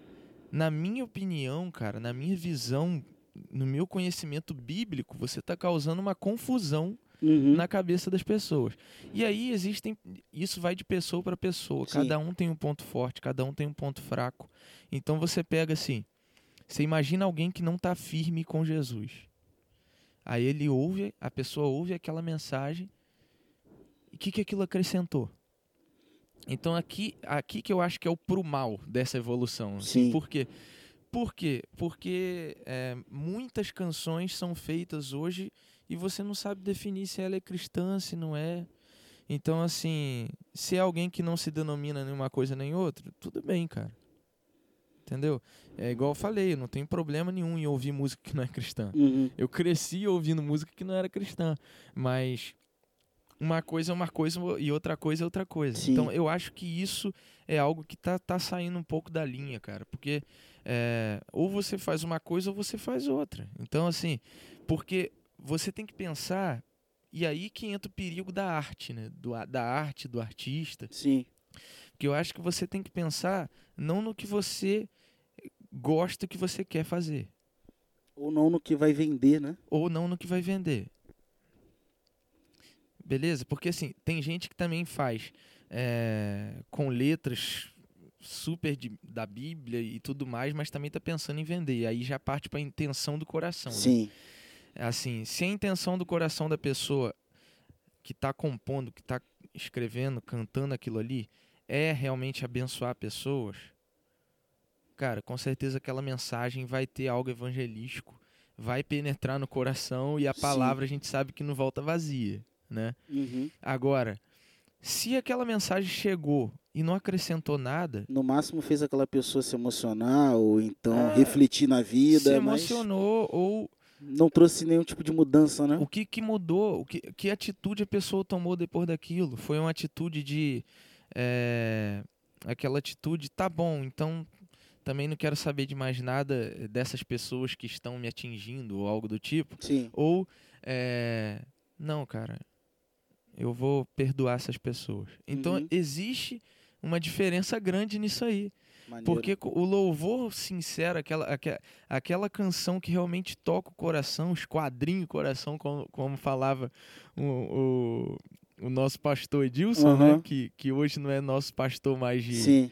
na minha opinião, cara, na minha visão, no meu conhecimento bíblico, você está causando uma confusão Uhum. na cabeça das pessoas. E aí existem. Isso vai de pessoa para pessoa. Sim. Cada um tem um ponto forte, cada um tem um ponto fraco. Então você pega assim. Você imagina alguém que não está firme com Jesus. Aí ele ouve, a pessoa ouve aquela mensagem. E o que, que aquilo acrescentou? Então aqui, aqui que eu acho que é o pro mal dessa evolução. assim. Sim. Por quê? Por quê? Porque é, muitas canções são feitas hoje e você não sabe definir se ela é cristã, se não é. Então, assim, se é alguém que não se denomina nenhuma coisa nem outra, tudo bem, cara. Entendeu? É igual eu falei, eu não tenho problema nenhum em ouvir música que não é cristã. Uhum. Eu cresci ouvindo música que não era cristã, mas uma coisa é uma coisa e outra coisa é outra coisa. Sim. Então eu acho que isso é algo que tá, tá saindo um pouco da linha, cara, porque é, ou você faz uma coisa ou você faz outra. Então assim, porque você tem que pensar e aí que entra o perigo da arte, né? Do, da arte, do artista. Sim. Porque eu acho que você tem que pensar não no que você gosta, que você quer fazer Ou não no que vai vender, né? ou não no que vai vender. Beleza? Porque assim, tem gente que também faz é, com letras super de- da Bíblia e tudo mais, mas também tá pensando em vender. E aí já parte para a intenção do coração. né? Sim. Assim, se a intenção do coração da pessoa que está compondo, que está escrevendo, cantando aquilo ali, é realmente abençoar pessoas, cara, com certeza aquela mensagem vai ter algo evangelístico, vai penetrar no coração e a Sim. palavra a gente sabe que não volta vazia, né? Uhum. Agora, se aquela mensagem chegou e não acrescentou nada, No máximo fez aquela pessoa se emocionar ou então É, refletir na vida, se mas emocionou ou não trouxe nenhum tipo de mudança, né? O que, que mudou? O que, que atitude a pessoa tomou depois daquilo? Foi uma atitude de. é, aquela atitude, tá bom, então também não quero saber de mais nada dessas pessoas que estão me atingindo ou algo do tipo. Sim. Ou, é, não, cara, eu vou perdoar essas pessoas. Então Uhum. existe uma diferença grande nisso aí. Maneiro. Porque o louvor sincero, aquela, aque- aquela canção que realmente toca o coração, esquadrinha o coração, como, como falava o, o, o nosso pastor Edilson, né? Aham. Que, que hoje não é nosso pastor mais de, Sim.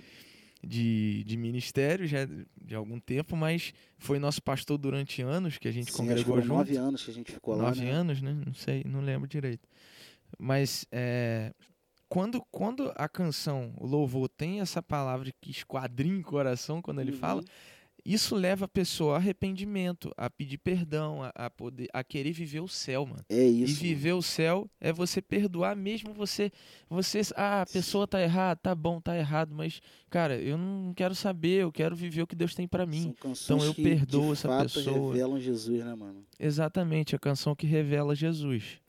de, de ministério, já de algum tempo, mas foi nosso pastor durante anos, que a gente Sim, acho congregou foram junto. nove anos que a gente ficou lá, Nove né? anos, né? Não sei, não lembro direito. Mas é, quando, quando a canção, o louvor, tem essa palavra que esquadrinha o coração quando ele Uhum. fala, isso leva a pessoa a arrependimento, a pedir perdão, a, a poder, a querer viver o céu, mano. É isso. e viver o céu é você perdoar mesmo você, você, ah, a pessoa tá errada, tá bom, tá errado, mas cara, eu não quero saber, eu quero viver o que Deus tem pra mano. mim. São canções eu que, perdoo de essa fato, pessoa. revelam Jesus, né, mano? Exatamente, a canção que revela Jesus.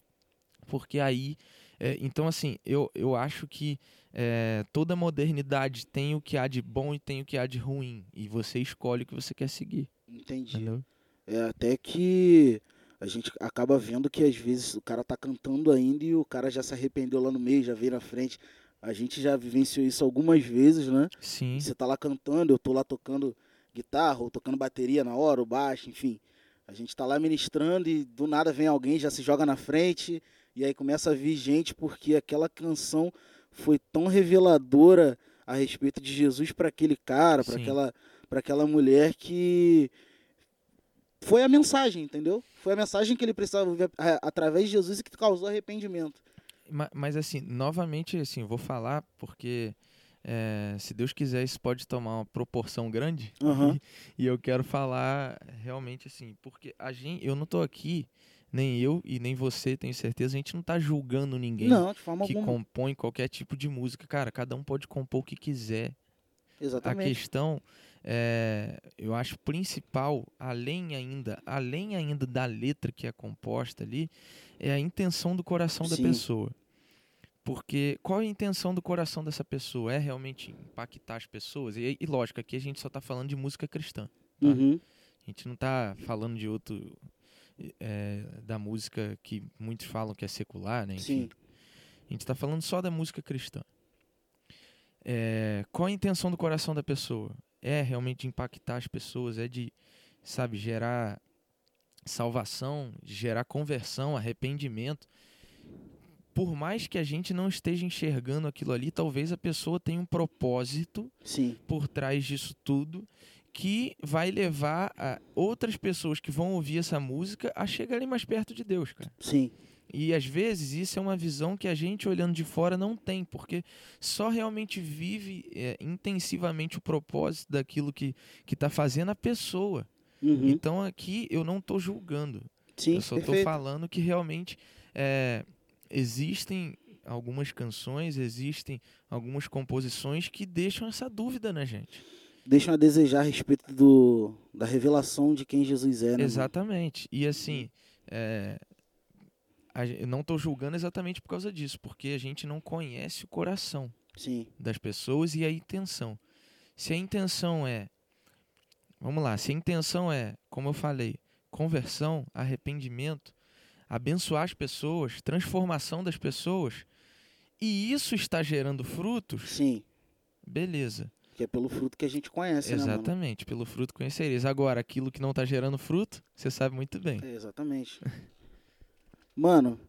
Porque aí, é, então assim, eu, eu acho que é, toda modernidade tem o que há de bom e tem o que há de ruim. E você escolhe o que você quer seguir. Entendi. Entendeu? É até que a gente acaba vendo que às vezes o cara tá cantando ainda e o cara já se arrependeu lá no meio, já veio na frente. A gente já vivenciou isso algumas vezes, né? Sim. Você tá lá cantando, eu tô lá tocando guitarra ou tocando bateria na hora, ou baixo, enfim. A gente tá lá ministrando e do nada vem alguém, já se joga na frente e aí começa a vir gente porque aquela canção foi tão reveladora a respeito de Jesus para aquele cara, para aquela para aquela mulher que foi a mensagem, entendeu? Foi a mensagem que ele precisava ver através de Jesus e que causou arrependimento. Ma- Mas assim, novamente, assim, vou falar porque é, se Deus quiser isso pode tomar uma proporção grande Aham. e eu quero falar realmente assim, porque a gente, eu não tô aqui, nem eu e nem você, tenho certeza, a gente não tá julgando ninguém Não, que alguma. compõe qualquer tipo de música, cara, cada um pode compor o que quiser. A Exatamente. questão é, eu acho principal, além ainda, além ainda da letra que é composta ali, é a intenção do coração da Sim. pessoa. Porque qual é a intenção do coração dessa pessoa? É realmente impactar as pessoas? E, e lógico, aqui a gente só está falando de música cristã. tá? Uhum. A gente não está falando de outro. É, da música que muitos falam que é secular, né? Enfim, Sim. a gente está falando só da música cristã. É, qual a intenção do coração da pessoa? É realmente impactar as pessoas, é de, sabe, gerar salvação, gerar conversão, arrependimento. Por mais que a gente não esteja enxergando aquilo ali, talvez a pessoa tenha um propósito Sim. por trás disso tudo que vai levar a outras pessoas que vão ouvir essa música a chegarem mais perto de Deus, cara. Sim. E às vezes isso é uma visão que a gente olhando de fora não tem, porque só realmente vive é, intensivamente o propósito daquilo que que está fazendo a pessoa. Uhum. Então aqui eu não estou julgando, Sim, eu só estou falando que realmente é, existem algumas canções, existem algumas composições que deixam essa dúvida na gente. Deixam a desejar a respeito do, da revelação de quem Jesus é, né? Exatamente. E assim, é, a não estou julgando exatamente por causa disso, porque a gente não conhece o coração Sim. das pessoas e a intenção. Se a intenção é, vamos lá, se a intenção é, como eu falei, conversão, arrependimento, abençoar as pessoas, transformação das pessoas, e isso está gerando frutos, Sim. beleza. Que é pelo fruto que a gente conhece, né? Exatamente, pelo fruto conhecereis. Agora, aquilo que não está gerando fruto, você sabe muito bem. É, exatamente. Mano,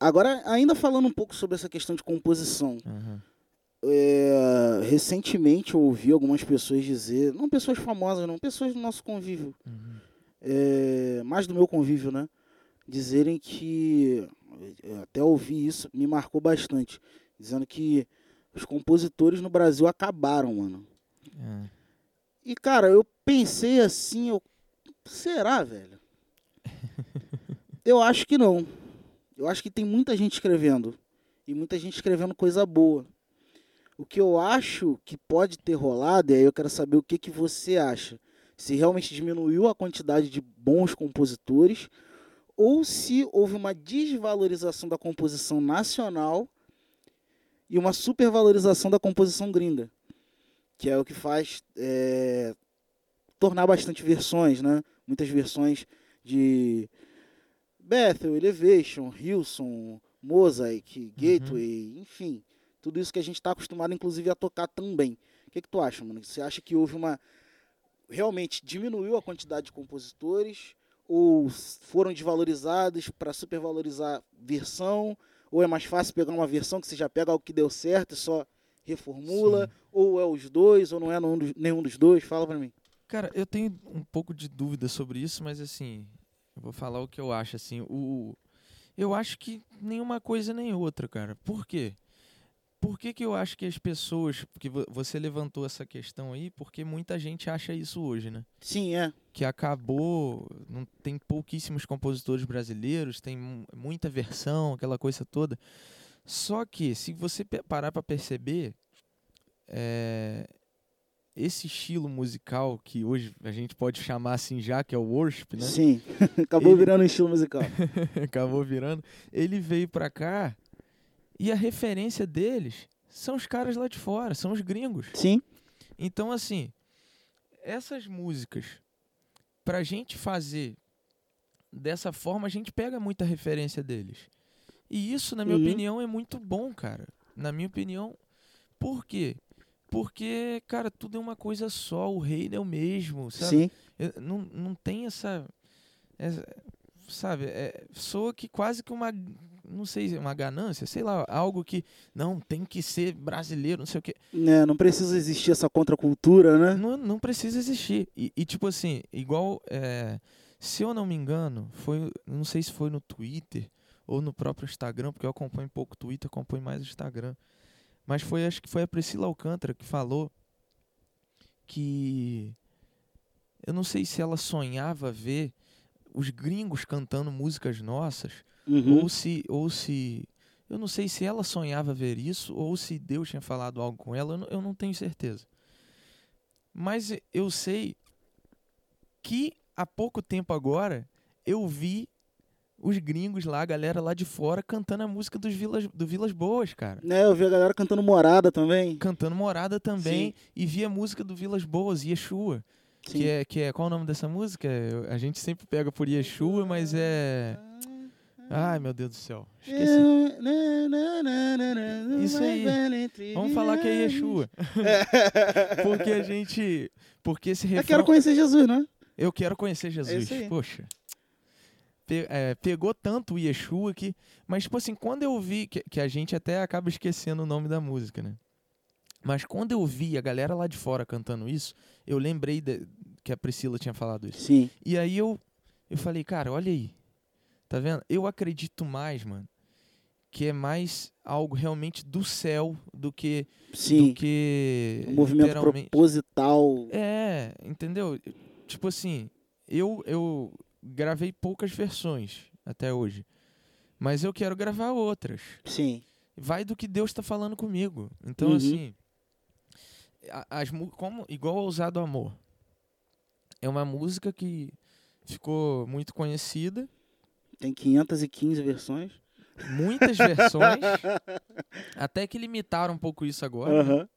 agora ainda falando um pouco sobre essa questão de composição. Aham. É, recentemente eu ouvi algumas pessoas dizer, não pessoas famosas não, pessoas do nosso convívio, Uhum. é, mais do meu convívio, né? Dizerem que, eu até ouvi isso, me marcou bastante, dizendo que os compositores no Brasil acabaram, mano. É. E cara, eu pensei assim, eu, será, velho? eu acho que não. Eu acho que tem muita gente escrevendo e muita gente escrevendo coisa boa. O que eu acho que pode ter rolado, e aí eu quero saber o que, que você acha. Se realmente diminuiu a quantidade de bons compositores ou se houve uma desvalorização da composição nacional e uma supervalorização da composição gringa, que é o que faz é, tornar bastante versões, né? Muitas versões de Bethel, Elevation, Hilson, Mosaic, Gateway, enfim, tudo isso que a gente está acostumado, inclusive, a tocar também. O que, que tu acha, mano? Você acha que houve uma realmente diminuiu a quantidade de compositores ou foram desvalorizados para supervalorizar versão? Ou é mais fácil pegar uma versão que você já pega algo que deu certo e só reformula? Sim. Ou é os dois, ou não é nenhum dos, dois? Fala pra mim. Cara, eu tenho um pouco de dúvida sobre isso, mas assim, eu vou falar o que eu acho, assim, o eu acho que nenhuma coisa nem outra, cara. Por quê? Por que, que eu acho que as pessoas. Porque vo- você levantou essa questão aí, porque muita gente acha isso hoje, né? Sim, é. Que acabou. Não, tem pouquíssimos compositores brasileiros, tem mu- muita versão, aquela coisa toda. Só que, se você parar pra perceber, é, esse estilo musical que hoje a gente pode chamar assim já, que é o worship, né? Sim. Acabou Ele- virando um estilo musical. acabou virando, ele veio pra cá e a referência deles são os caras lá de fora, são os gringos. Sim. Então, assim, essas músicas, pra gente fazer dessa forma, a gente pega muita referência deles. E isso, na minha Uhum. opinião, é muito bom, cara. Na minha opinião, por quê? Porque, cara, tudo é uma coisa só, o reino é o mesmo, sabe? Sim. Eu- não, não tem essa, essa- sabe, é, soa que quase que uma, não sei, uma ganância, sei lá, algo que não tem que ser brasileiro, não sei o quê. É, não precisa existir essa contracultura, né? Não, não precisa existir. E, e, tipo assim, igual, é, se eu não me engano, foi, não sei se foi no Twitter ou no próprio Instagram, porque eu acompanho pouco Twitter, acompanho mais o Instagram. Mas foi, acho que foi a Priscila Alcântara que falou que eu não sei se ela sonhava ver os gringos cantando músicas nossas Uhum. ou se ou se eu não sei se ela sonhava ver isso ou se Deus tinha falado algo com ela, eu não, eu não tenho certeza. Mas eu sei que há pouco tempo agora eu vi os gringos lá, a galera lá de fora cantando a música dos Vilas, do Vilas Boas, cara. É, eu vi a galera cantando morada também. Cantando Morada também e vi a música do Vilas Boas, Yeshua, Sim. que é que é qual o nome dessa música? A gente sempre pega por Yeshua, mas é Ai, meu Deus do céu. Esqueci. Isso aí. Vamos falar que é Yeshua. porque a gente. Porque esse Eu refrão. quero conhecer Jesus, né? Eu quero conhecer Jesus. aí. Poxa. Pe- é, pegou tanto o Yeshua que. Mas, tipo assim, quando eu vi. Que, que a gente até acaba esquecendo o nome da música, né? Mas quando eu vi a galera lá de fora cantando isso, eu lembrei de- que a Priscila tinha falado isso. Sim. E aí eu, eu falei, cara, olha aí. Tá vendo? Eu acredito mais, mano, que é mais algo realmente do céu do que Sim. do que Um movimento proposital. É, entendeu? Tipo assim, eu eu gravei poucas versões até hoje. Mas eu quero gravar outras. Sim. Vai do que Deus tá falando comigo. Então Uhum. assim, as como igual Ousado Amor. É uma música que ficou muito conhecida Tem 515 versões. muitas versões, até que limitaram um pouco isso agora.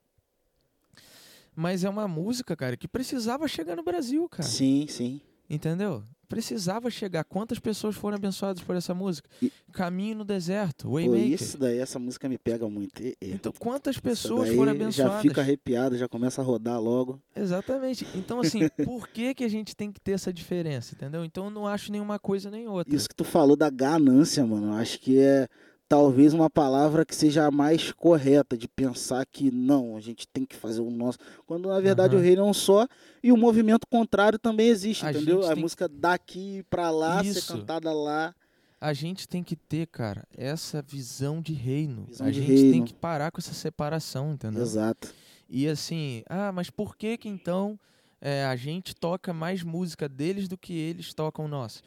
Mas é uma música, cara, que precisava chegar no Brasil, cara. Sim, sim. Entendeu? Precisava chegar. Quantas pessoas foram abençoadas por essa música? E- Caminho no deserto, Pô, Waymaker. isso daí, essa música me pega muito. E- e- Então, quantas pessoas foram Já abençoadas? fica arrepiado, já começa a rodar logo. Exatamente. Então, assim, por que, que a gente tem que ter essa diferença, entendeu? Então, eu não acho nenhuma coisa nem outra. Isso que tu falou da ganância, mano, acho que é talvez uma palavra que seja a mais correta de pensar que não, a gente tem que fazer o nosso. Quando na verdade Aham. o reino é um só e o movimento contrário também existe, A entendeu? A tem- música daqui pra lá, Isso. ser cantada lá. A gente tem que ter, cara, essa visão de reino. Visão a de gente tem reino. que parar com essa separação, entendeu? Exato. E assim, ah, mas por que que então é, a gente toca mais música deles do que eles tocam nossa?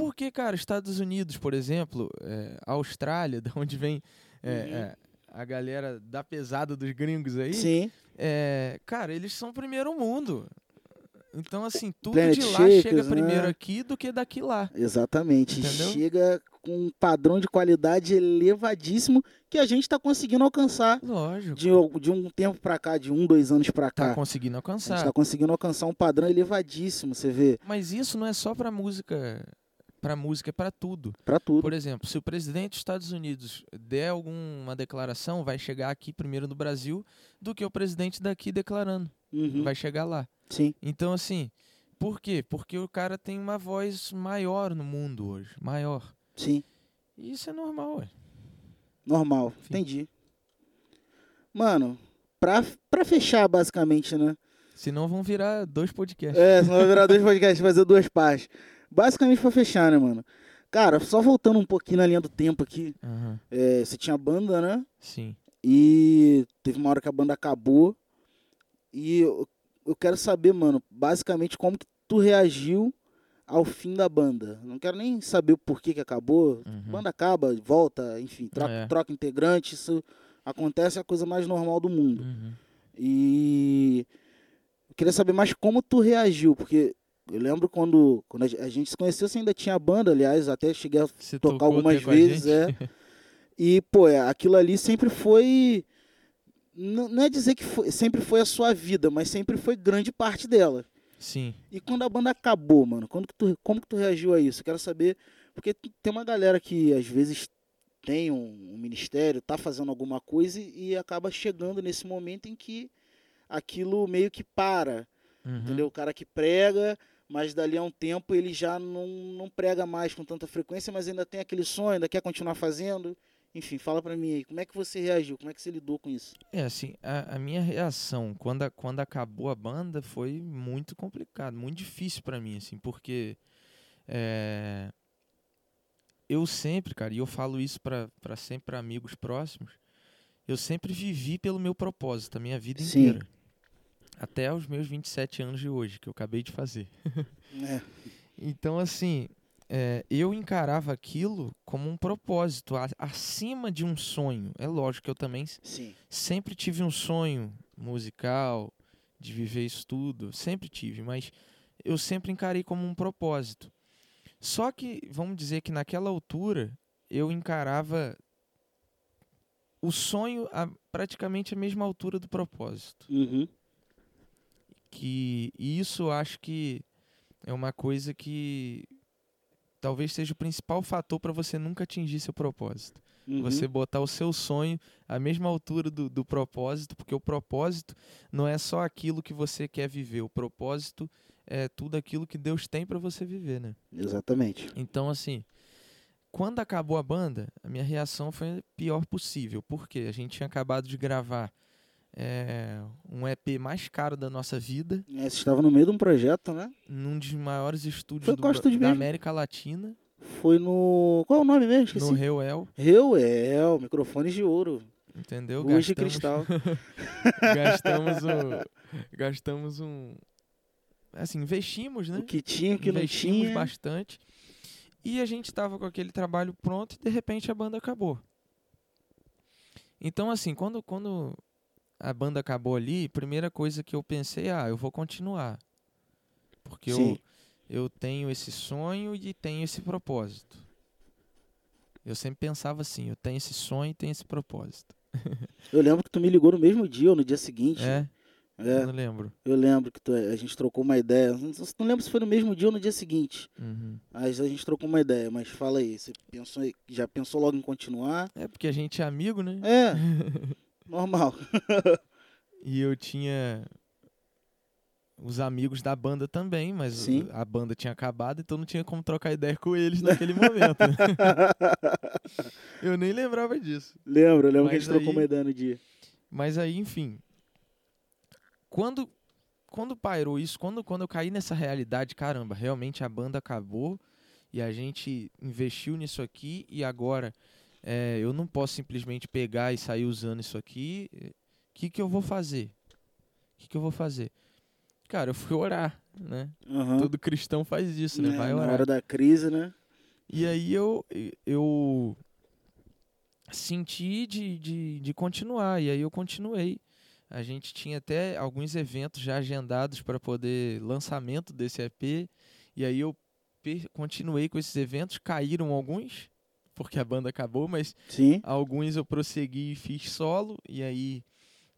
Porque, cara, Estados Unidos, por exemplo, é, Austrália, da onde vem é, Uhum. é, a galera da pesada dos gringos aí, Sim. é, cara, eles são primeiro mundo. Então, assim, tudo Planet de lá Shakers, chega primeiro né? aqui do que daqui lá. Exatamente. Entendeu? Chega com um padrão de qualidade elevadíssimo que a gente está conseguindo alcançar Lógico. de, de um tempo pra cá, de um, dois anos pra Tá cá. conseguindo A gente alcançar. está conseguindo alcançar um padrão elevadíssimo, você vê, Mas isso não é só pra música, pra música, é pra tudo. pra tudo. Por exemplo, se o presidente dos Estados Unidos der alguma declaração, vai chegar aqui primeiro no Brasil do que o presidente daqui declarando. Uhum. Vai chegar lá. Sim, Então, assim, por quê? Porque o cara tem uma voz maior no mundo hoje. Maior. sim. E isso é normal, ué. Normal, Enfim. entendi. Mano, pra, pra fechar basicamente, né? Senão vão virar dois podcasts. É, senão vai virar dois podcasts, fazer duas partes. Basicamente pra fechar, né, mano? Cara, só voltando um pouquinho na linha do tempo aqui. Aham. é, você tinha banda, né? Sim. E teve uma hora que a banda acabou. E eu, eu quero saber, mano, basicamente como que tu reagiu ao fim da banda. Não quero nem saber o porquê que acabou. Uhum. Banda acaba, volta, enfim, troca, É. troca integrante, isso acontece, é a coisa mais normal do mundo. Uhum. E eu queria saber mais como tu reagiu, porque eu lembro quando, quando a ge- a gente se conheceu, você ainda tinha banda, aliás, até cheguei a Você tocar algumas vezes, é. E, pô, é, aquilo ali sempre foi. Não é dizer que foi- sempre foi a sua vida, mas sempre foi grande parte dela. Sim. E quando a banda acabou, mano, quando que tu, como que tu reagiu a isso? Eu quero saber, porque tem uma galera que às vezes tem um, um ministério, tá fazendo alguma coisa e, e acaba chegando nesse momento em que aquilo meio que para, Uhum. entendeu? O cara que prega, mas dali a um tempo ele já não, não prega mais com tanta frequência, mas ainda tem aquele sonho, ainda quer continuar fazendo. Enfim, fala pra mim aí, como é que você reagiu? Como é que você lidou com isso? É, assim, a, a minha reação quando, a- quando acabou a banda foi muito complicado, muito difícil pra mim, assim, porque é, eu sempre, cara, e eu falo isso pra sempre pra amigos próximos, eu sempre vivi pelo meu propósito, a minha vida Sim. inteira. Até os meus 27 anos de hoje, que eu acabei de fazer. É, Então, assim, é, eu encarava aquilo como um propósito, acima de um sonho. É lógico que eu também sim. sempre tive um sonho musical, de viver isso tudo, sempre tive, mas eu sempre encarei como um propósito. Só que, vamos dizer que naquela altura, eu encarava o sonho a praticamente a mesma altura do propósito Uhum. Que isso acho que é uma coisa que talvez seja o principal fator para você nunca atingir seu propósito. Uhum. Você botar o seu sonho à mesma altura do, do propósito, porque o propósito não é só aquilo que você quer viver, o propósito é tudo aquilo que Deus tem para você viver, né? Exatamente. Então, assim, quando acabou a banda, a minha reação foi a pior possível. Porque a gente tinha acabado de gravar é, um EP mais caro da nossa vida, É, você estava no meio de um projeto, né? num dos maiores estúdios do estúdio da mesmo? América Latina, Foi no. Qual é o nome mesmo? Esqueci. no Reuel, Reuel, microfones de ouro. entendeu? Luz de cristal. gastamos um gastamos um assim investimos né O que tinha, o que não investimos tinha. bastante e a gente tava com aquele trabalho pronto e de repente a banda acabou então assim quando quando a banda acabou ali primeira coisa que eu pensei ah eu vou continuar porque eu Sim. eu tenho esse sonho e tenho esse propósito eu sempre pensava assim eu tenho esse sonho e tenho esse propósito Eu lembro que tu me ligou no mesmo dia ou no dia seguinte. é, É, eu não lembro eu lembro que tu- a gente trocou uma ideia. Não, não lembro se foi no mesmo dia ou no dia seguinte. Uhum. Mas a gente trocou uma ideia. Mas fala aí, você pensou, já pensou logo em continuar? É porque a gente é amigo, né? É, normal. E eu tinha os amigos da banda também, mas Sim. a banda tinha acabado, então não tinha como trocar ideia com eles naquele momento. eu nem lembrava disso. lembro, lembro que a Mas gente trocou aí- uma ideia no dia. Mas aí, enfim, quando quando pairou isso, quando quando eu caí nessa realidade, caramba, realmente a banda acabou e a gente investiu nisso aqui e agora é, eu não posso simplesmente pegar e sair usando isso aqui. O que que eu vou fazer? O que que eu vou fazer? Cara, eu fui orar, né? Aham. Todo cristão faz isso, né? É, Vai na orar. hora da crise, né? E aí eu, eu senti de, de, de continuar, e aí eu continuei. A gente tinha até alguns eventos já agendados para poder lançamento desse EP, e aí eu continuei com esses eventos, caíram alguns, porque a banda acabou, mas Sim. alguns eu prossegui e fiz solo, e aí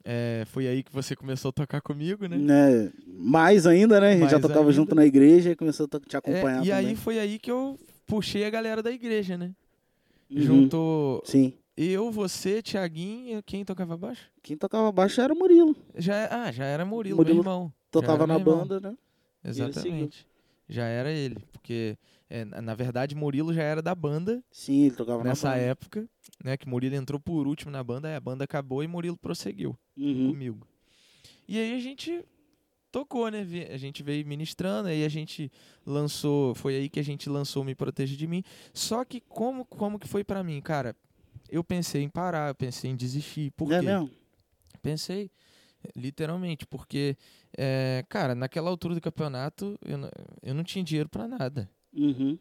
é, foi aí que você começou a tocar comigo, né? Né? Mais ainda, né? A gente já tocava ainda. junto na igreja e começou a te É, acompanhar e também. aí foi aí que eu puxei a galera da igreja, né? Uhum. Juntou Sim. Eu, você, Tiaguinho, quem tocava baixo? Quem tocava baixo era o Murilo. Já, é- ah, já era Murilo, Murilo meu irmão. Tocava na banda, né? Exatamente. Já era ele, porque é, na verdade Murilo já era da banda Sim, ele tocava nessa na banda. época, né? Que Murilo entrou por último na banda, aí a banda acabou e Murilo prosseguiu Uhum. comigo. E aí a gente tocou, né? A gente veio ministrando, aí a gente lançou, foi aí que a gente lançou Me Proteja de Mim. Só que como como que foi pra mim, cara? eu pensei em parar, eu pensei em desistir. Por é quê? mesmo? Pensei, literalmente, porque, é, cara, naquela altura do campeonato, eu, não- eu não tinha dinheiro pra nada. Uhum.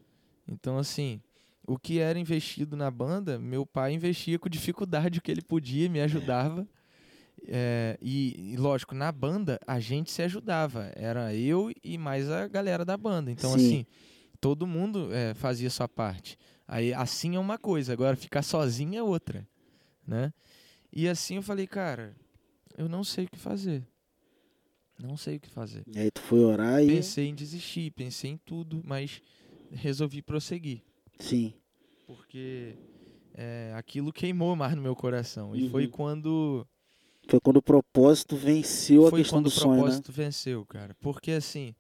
Então, assim, o que era investido na banda, meu pai investia com dificuldade o que ele podia, me ajudava. É, e, e, lógico, na banda a gente se ajudava. Era eu e mais a galera da banda. Então, Sim. assim, todo mundo é, fazia sua parte. Aí, assim é uma coisa, agora ficar sozinho é outra, né? E assim eu falei, cara, eu não sei o que fazer. Não sei o que fazer. E aí tu foi orar e. Pensei em desistir, pensei em tudo, mas resolvi prosseguir Sim. porque é, aquilo queimou mais no meu coração. E foi Uhum. quando Foi quando o propósito venceu a foi questão quando do o sonho, né? propósito venceu, cara. Porque assim,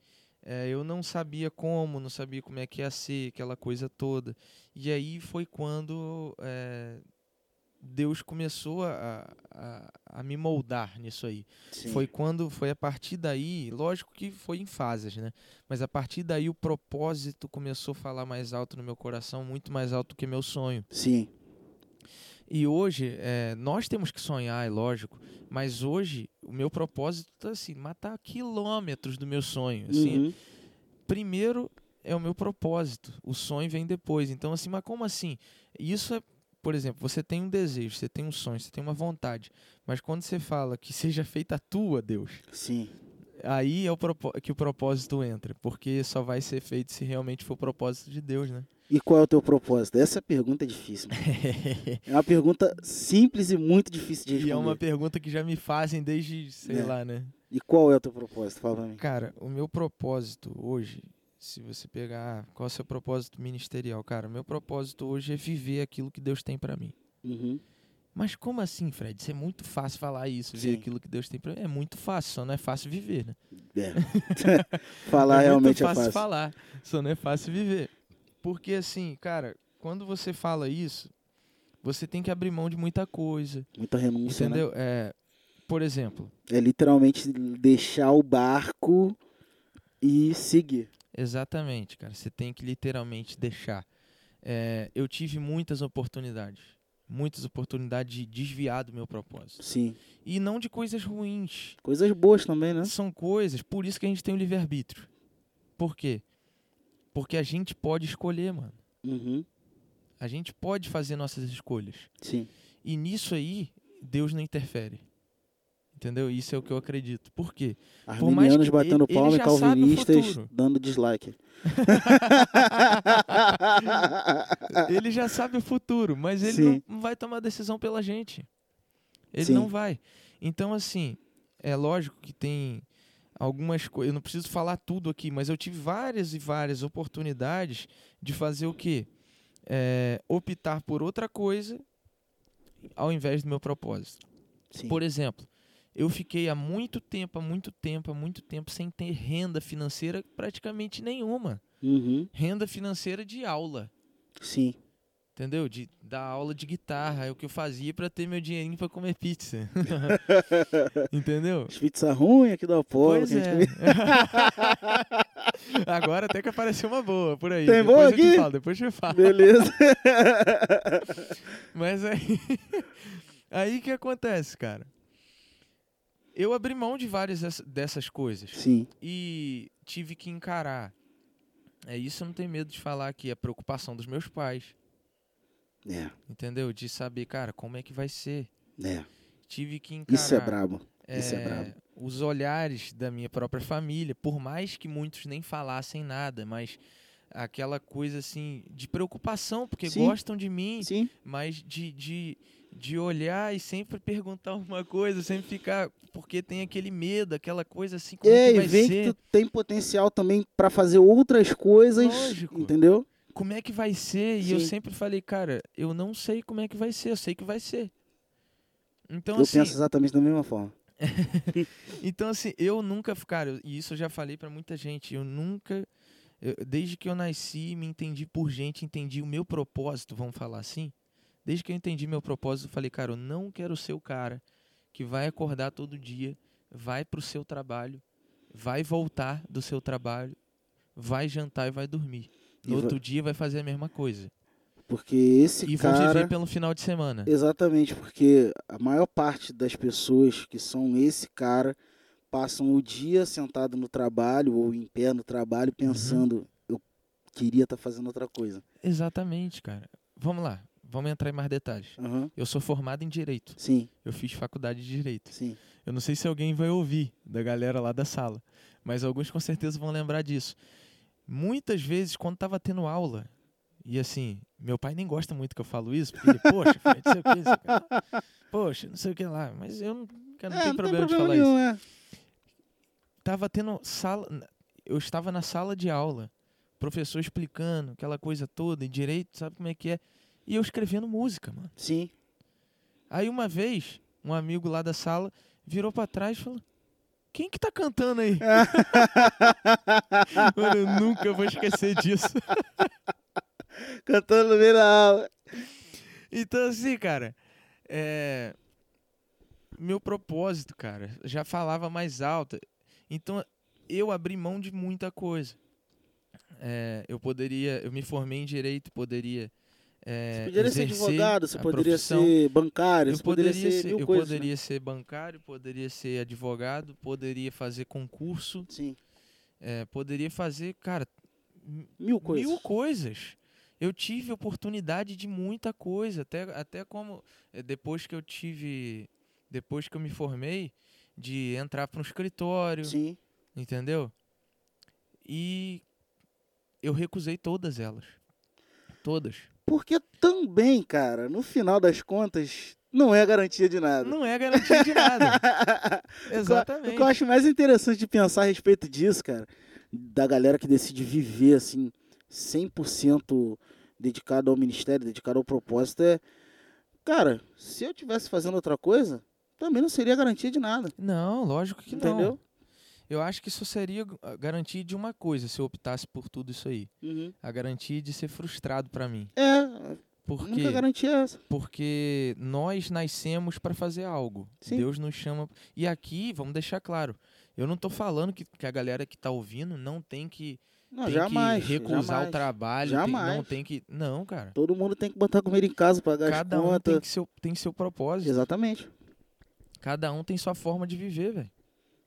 é, eu não sabia como, não sabia como é que ia ser, aquela coisa toda. E aí foi quando é, Deus começou a, a, a me moldar nisso aí. Sim. Foi quando, foi a partir daí, lógico que foi em fases, né? Mas a partir daí o propósito começou a falar mais alto no meu coração, muito mais alto que meu sonho. Sim. E hoje, é, nós temos que sonhar, é lógico, mas hoje o meu propósito tá assim, matar quilômetros do meu sonho. Assim, Uhum. Primeiro é o meu propósito, o sonho vem depois. Então, assim, mas como assim? Isso é, por exemplo, você tem um desejo, você tem um sonho, você tem uma vontade, mas quando você fala que seja feita a tua, Deus, Sim. aí é o que o propósito entra, porque só vai ser feito se realmente for o propósito de Deus, né? E qual é o teu propósito? Essa pergunta é difícil. É uma pergunta simples e muito difícil de responder. e é uma pergunta que já me fazem desde, sei É. lá, né? E qual é o teu propósito? Fala pra mim. Cara, o meu propósito hoje, se você pegar, qual é o seu propósito ministerial? Cara, meu propósito hoje é viver aquilo que Deus tem pra mim. Uhum. Mas como assim, Fred? Isso é muito fácil falar isso, ver aquilo que Deus tem pra mim. É muito fácil, só não é fácil viver, né? É. Falar é realmente é fácil, fácil. falar, só não é fácil viver. Porque assim, cara, quando você fala isso, você tem que abrir mão de muita coisa, Muita renúncia, né? entendeu? É, por exemplo, É literalmente deixar o barco e seguir. Exatamente, cara. Você tem que literalmente deixar. É, eu tive muitas oportunidades. Muitas oportunidades de desviar do meu propósito. Sim. E não de coisas ruins. Coisas boas também, né? São coisas, por isso que a gente tem o livre-arbítrio. Por quê? Porque a gente pode escolher, mano. Uhum. A gente pode fazer nossas escolhas. Sim. E nisso aí, Deus não interfere. Entendeu? Isso é o que eu acredito. Por quê? Por Arminianos que batendo ele- palma e calvinistas dando dislike. ele já sabe o futuro, mas ele Sim. não vai tomar decisão pela gente. Ele Sim. não vai. Então, assim, é lógico que tem algumas coisas. Eu não preciso falar tudo aqui, mas eu tive várias e várias oportunidades de fazer o quê? É, optar por outra coisa ao invés do meu propósito. Sim. Por exemplo, eu fiquei há muito tempo, há muito tempo, há muito tempo sem ter renda financeira praticamente nenhuma. Uhum. Renda financeira de aula. Sim. Entendeu? De dar aula de guitarra, é o que eu fazia pra ter meu dinheirinho pra comer pizza. Entendeu? As pizzas ruins aqui do Apolo. Pois é. Agora até que apareceu uma boa por aí. Tem depois boa eu te aqui? falo, depois eu te falo. Beleza. Mas aí. Aí que acontece, cara? Eu abri mão de várias dessa- dessas coisas. Sim. E tive que encarar. É isso eu não tenho medo de falar aqui, a preocupação dos meus pais. É. Entendeu? De saber, cara, como é que vai ser. É. Tive que encarar. Isso é brabo. Isso é é, brabo. os olhares da minha própria família, por mais que muitos nem falassem nada, mas aquela coisa assim de preocupação, porque Sim. gostam de mim, Sim. mas de, de, de olhar e sempre perguntar alguma coisa, sempre ficar, porque tem aquele medo, aquela coisa assim, como é, É, que e vai vem ser? que tu tem potencial também pra fazer outras coisas. Lógico. Entendeu? Como é que vai ser? E eu Sim. sempre falei, cara, eu não sei como é que vai ser, eu sei que vai ser. Então, eu assim, penso exatamente da mesma forma. Então, assim, eu nunca, cara, e isso eu já falei pra muita gente, eu nunca, eu- desde que eu nasci, me entendi por gente, entendi o meu propósito, vamos falar assim. Desde que eu entendi meu propósito, eu falei, cara, eu não quero ser o cara que vai acordar todo dia, vai pro seu trabalho, vai voltar do seu trabalho, vai jantar e vai dormir. E No outro dia vai fazer a mesma coisa. Porque esse E cara. viver pelo final de semana. Exatamente, porque a maior parte das pessoas que são esse cara passam o dia sentado no trabalho ou em pé no trabalho pensando, eu queria estar fazendo outra coisa. Exatamente, cara. Vamos lá, vamos entrar em mais detalhes. Aham. Eu sou formado em Direito. Sim, Eu fiz faculdade de Direito. sim. Eu não sei se alguém vai ouvir da galera lá da sala, mas alguns com certeza vão lembrar disso. Muitas vezes, quando tava tendo aula, e assim, meu pai nem gosta muito que eu falo isso, porque ele, poxa, filho, não sei o que, não sei o que lá. poxa, não sei o que lá, mas eu não, cara, não É, tem problema de falar nenhum, isso. é. Tava tendo sala, eu estava na sala de aula, professor explicando aquela coisa toda, em direito, sabe como é que é, e eu escrevendo música, mano. Sim. Aí uma vez, um amigo lá da sala virou pra trás e falou: Quem que tá cantando aí? Mano, eu nunca vou esquecer disso. Cantando no meio da aula. Então, assim, cara, é... meu propósito, cara, já falava mais alto. Então, eu abri mão de muita coisa. É, eu poderia, eu me formei em direito, poderia. É, Você poderia ser advogado, você poderia profissão. ser bancário, Eu você poderia, poderia, ser eu coisas. né? poderia ser bancário, poderia ser advogado, poderia fazer concurso, Sim, é, poderia fazer, cara, mil coisas. mil coisas. Eu tive oportunidade de muita coisa, até, até como eh, depois que eu tive, depois que eu me formei, de entrar para um escritório, Sim. entendeu? E eu recusei todas elas. Todas. Porque também, cara, no final das contas, não é garantia de nada. Não é garantia de nada. O que eu Exatamente. acho mais interessante de pensar a respeito disso, cara, da galera que decide viver assim, 100% dedicado ao ministério, dedicado ao propósito, é. Cara, se eu tivesse fazendo outra coisa, também não seria garantia de nada. Não, lógico que não. entendeu? Eu acho que isso seria a garantia de uma coisa se eu optasse por tudo isso aí. Uhum. A garantia de ser frustrado pra mim. É, Por quê? nunca garantia é essa. Porque nós nascemos para fazer algo. Sim. Deus nos chama. E aqui, vamos deixar claro, eu não tô falando que, que a galera que tá ouvindo não tem que, Não, tem jamais. que recusar jamais. o trabalho, tem- Jamais. não tem que. Não, cara. Todo mundo tem que botar comida em casa, pagar Cada as um contas. tem, que seu, tem seu propósito. Exatamente. Cada um tem sua forma de viver, velho.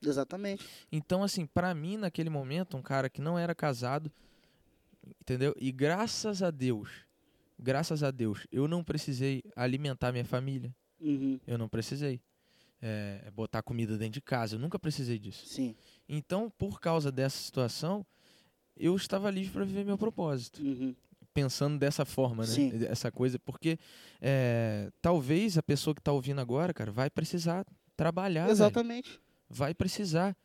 Exatamente. Então, assim, pra mim, naquele momento, um cara que não era casado, entendeu? E graças a Deus, graças a Deus, eu não precisei alimentar minha família. Uhum. Eu não precisei. É, botar comida dentro de casa. Eu nunca precisei disso. Sim. Então, por causa dessa situação, eu estava livre para viver meu propósito. Uhum. Pensando dessa forma, né? Sim. Essa coisa. Porque é, talvez a pessoa que está ouvindo agora, cara, vai precisar trabalhar. velho. Vai precisar.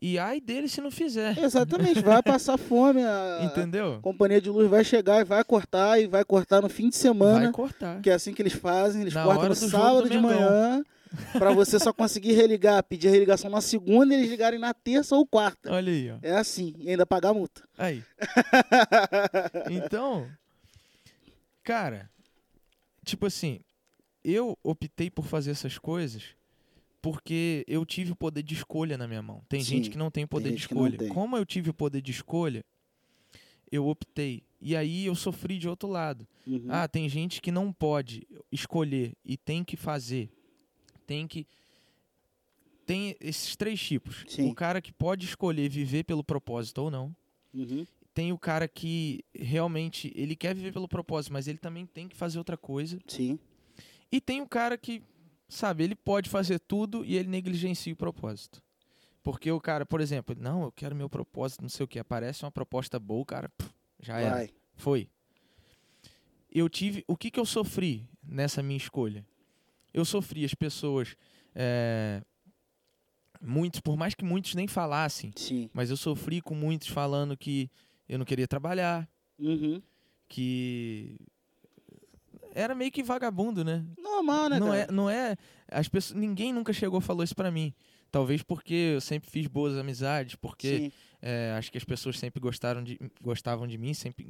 E ai dele se não fizer. Exatamente. Vai passar fome. A Entendeu? a companhia de luz vai chegar e vai cortar. E vai cortar no fim de semana. Vai cortar. Que é assim que eles fazem. Eles Na cortam no sábado do de manhã. Pra você só conseguir religar, pedir a religação na segunda e eles ligarem na terça ou quarta. Olha aí, ó. É assim. E ainda pagar a multa. Aí. Então, cara, tipo assim, eu optei por fazer essas coisas porque eu tive o poder de escolha na minha mão. Tem Sim, gente que não tem poder de gente que não escolha. tem. Como eu tive o poder de escolha, eu optei. E aí eu sofri de outro lado. Uhum. Ah, tem gente que não pode escolher e tem que fazer. Tem que. Tem esses três tipos. Sim. O cara que pode escolher viver pelo propósito ou não Uhum. tem o cara que realmente ele quer viver pelo propósito, mas ele também tem que fazer outra coisa. Sim. E tem o cara que, sabe, ele pode fazer tudo e ele negligencia o propósito. Porque o cara, por exemplo, não, eu quero meu propósito, não sei o que, aparece uma proposta boa, o cara, pff, já era, Vai. foi. Eu tive, o que que eu sofri nessa minha escolha? Eu sofri as pessoas, é, muitos, por mais que muitos nem falassem, Sim. mas eu sofri com muitos falando que eu não queria trabalhar, Uhum. que era meio que vagabundo, né? Normal, né, não cara? é, não é, as pessoas, ninguém nunca chegou e falou isso pra mim. Talvez porque eu sempre fiz boas amizades, porque é, acho que as pessoas sempre gostaram de, gostavam de mim, sempre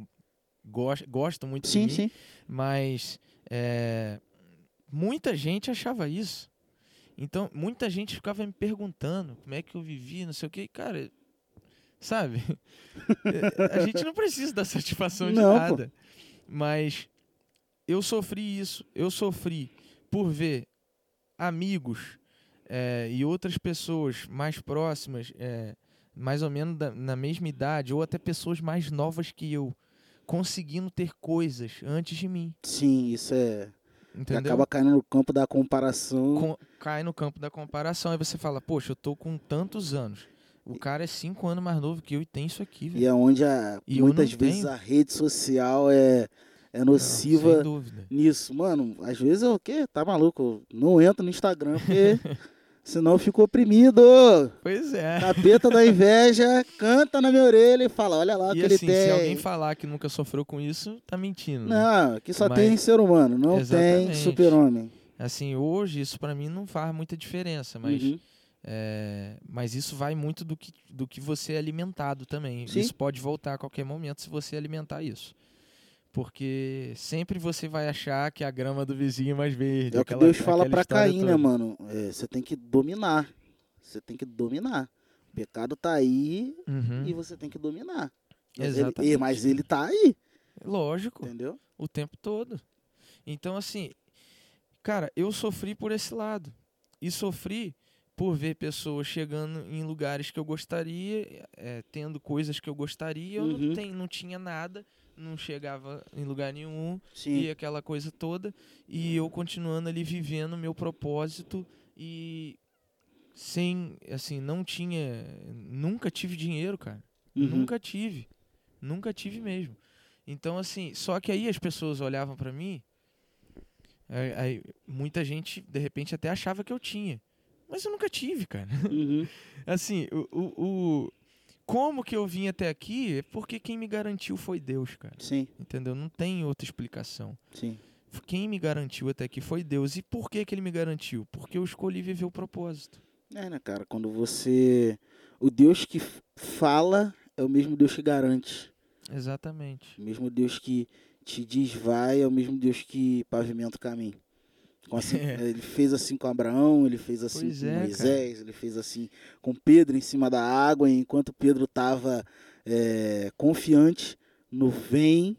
gos- gostam muito de Sim, mim. sim. Mas é, muita gente achava isso. Então, muita gente ficava me perguntando como é que eu vivi, não sei o que. Cara, sabe? É, a gente não precisa dar satisfação de Não, pô. nada. Mas eu sofri isso. Eu sofri por ver amigos é, e outras pessoas mais próximas, é, mais ou menos da, na mesma idade, ou até pessoas mais novas que eu, conseguindo ter coisas antes de mim. Sim, isso é. Entendeu? Acaba caindo no campo da comparação. Com- cai no campo da comparação. Aí você fala, poxa, eu tô com tantos anos. O cara é cinco anos mais novo que eu e tem isso aqui, velho. E é onde a, E muitas vezes tenho. a rede social é, é Não, nociva dúvida. nisso. Mano, às vezes eu, o quê? Tá maluco? Eu não entro no Instagram porque senão eu fico oprimido. Pois é. Capeta da inveja canta na minha orelha e fala: Olha lá o que ele assim, tem. se alguém falar que nunca sofreu com isso, tá mentindo. né? Não, aqui só Mas- tem ser humano, não tem Exatamente. super-homem. Assim, hoje isso pra mim não faz muita diferença, mas, Uhum. é, mas isso vai muito do que, do que você é alimentado também. Sim. Isso pode voltar a qualquer momento se você alimentar isso. Porque sempre você vai achar que a grama do vizinho é mais verde. É o que aquela- Deus fala história Caim, né, mano? É, Você tem que dominar. Você tem que dominar. O pecado tá aí Uhum. e você tem que dominar. Mas ele, Exatamente. mas ele tá aí, Lógico. entendeu? o tempo todo. Então, assim, cara, eu sofri por esse lado. E sofri por ver pessoas chegando em lugares que eu gostaria, é, tendo coisas que eu gostaria, eu Uhum. não, tem, não tinha nada, não chegava em lugar nenhum, Sim. e aquela coisa toda, e eu continuando ali vivendo meu propósito e sem, assim, não tinha, nunca tive dinheiro, cara. Uhum. Nunca tive. Nunca tive mesmo. Então, assim, só que aí as pessoas olhavam pra mim, aí, aí muita gente, de repente, até achava que eu tinha. Mas eu nunca tive, cara. Uhum. Assim, o, o, o- como que eu vim até aqui é porque quem me garantiu foi Deus, cara. Sim, Entendeu? Não tem outra explicação. sim. Quem me garantiu até aqui foi Deus. E por que que ele me garantiu? Porque eu escolhi viver o propósito. É, né, cara? Quando você. O Deus que fala é o mesmo Deus que garante. Exatamente. O mesmo Deus que te diz vai é o mesmo Deus que pavimenta o caminho. Assim- É. Ele fez assim com Abraão, ele fez assim Pois com é, cara. Moisés, ele fez assim com Pedro em cima da água, enquanto Pedro estava confiante no vem,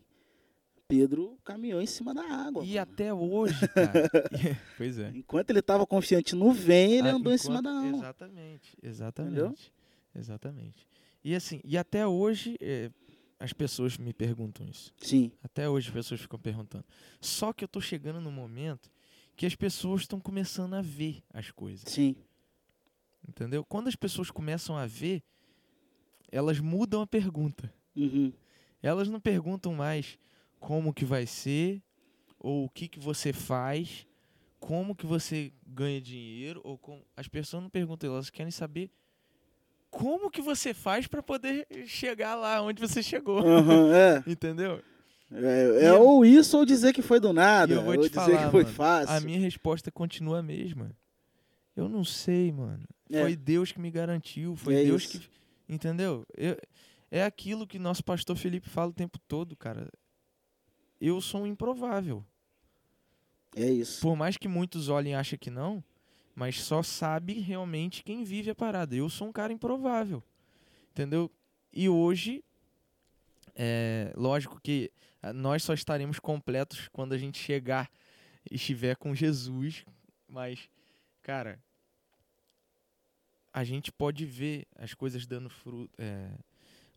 Pedro caminhou em cima da água. E mano. até hoje, cara. pois é. Enquanto ele estava confiante no vem, ele Ah, andou em cima enquanto- da água. Exatamente, exatamente. Exatamente. E assim, e até hoje eh, as pessoas me perguntam isso. Sim, Até hoje as pessoas ficam perguntando. Só que eu tô chegando no momento que as pessoas estão começando a ver as coisas, sim. entendeu? Quando as pessoas começam a ver, elas mudam a pergunta. Uhum. Elas não perguntam mais como que vai ser, ou o que que você faz, como que você ganha dinheiro, ou com... as pessoas não perguntam, elas querem saber como que você faz para poder chegar lá onde você chegou. Aham, é. Entendeu? É, é eu- ou isso ou dizer que foi do nada. Eu vou ou te dizer falar, que foi mano, fácil. A minha resposta continua a mesma. Eu não sei, mano. É. Foi Deus que me garantiu, foi É Deus isso. que. Entendeu? Eu- é aquilo que nosso pastor Felipe fala o tempo todo, cara. Eu sou um improvável. É isso. Por mais que muitos olhem e achem que não, mas só sabe realmente quem vive a parada. Eu sou um cara improvável. Entendeu? E hoje, é lógico que nós só estaremos completos quando a gente chegar e estiver com Jesus, mas, cara, a gente pode ver as coisas dando fruto, é,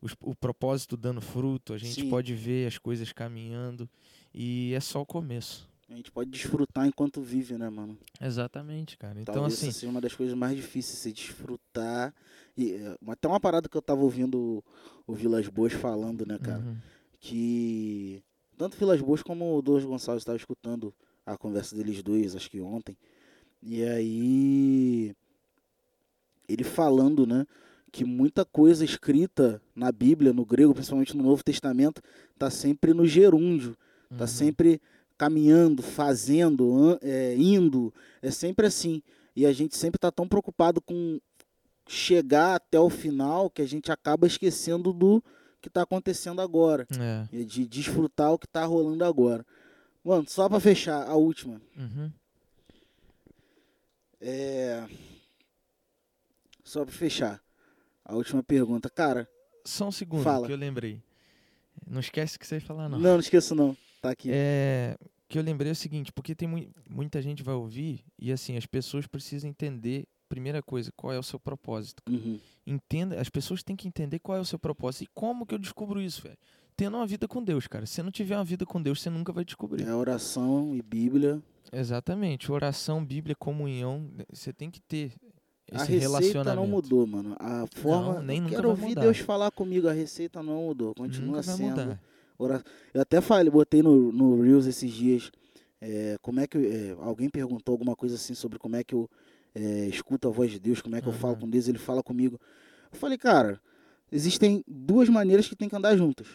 os- o propósito dando fruto, a gente Sim. pode ver as coisas caminhando e é só o começo. A gente pode desfrutar enquanto vive, né, mano? Exatamente, cara. Então, Talvez assim, essa uma das coisas mais difíceis, se desfrutar. E, é, até uma parada que eu tava ouvindo o, o Vilas Boas falando, né, cara? uhum, Que tanto Vilas Boas como o Douglas Gonçalves estavam escutando a conversa deles dois, acho que ontem. E aí. Ele falando, né? Que muita coisa escrita na Bíblia, no grego, principalmente no Novo Testamento, tá sempre no gerúndio. Tá uhum. sempre caminhando, fazendo, é, indo. É sempre assim. E a gente sempre está tão preocupado com chegar até o final que a gente acaba esquecendo do que está acontecendo agora. É. De desfrutar o que está rolando agora. Mano, só para fechar, a última. Uhum. É... Só para fechar. A última pergunta. Cara, Só um segundo Fala. que eu lembrei. Não esquece que você ia falar, não, não. não, esqueço não. Tá aqui. É, que eu lembrei é o seguinte, porque tem mui- muita gente vai ouvir e assim, as pessoas precisam entender, primeira coisa, qual é o seu propósito. Uhum. Entenda, as pessoas têm que entender qual é o seu propósito. E como que eu descubro isso, velho? Tendo uma vida com Deus, cara. Se não tiver uma vida com Deus, você nunca vai descobrir. É oração e Bíblia. Exatamente. Oração, Bíblia, comunhão, né, você tem que ter a esse receita relacionamento. não mudou, mano. A forma. nem eu quero ouvir mudar. Deus falar comigo. A receita não mudou. Continua Nunca sendo. mudar. ora- Eu até falei, botei no, no Reels esses dias. é, como é que. é, alguém perguntou alguma coisa assim sobre como é que eu é, escuto a voz de Deus, como é que eu falo Aham. com Deus, ele fala comigo. Eu falei, cara, existem duas maneiras que tem que andar juntas.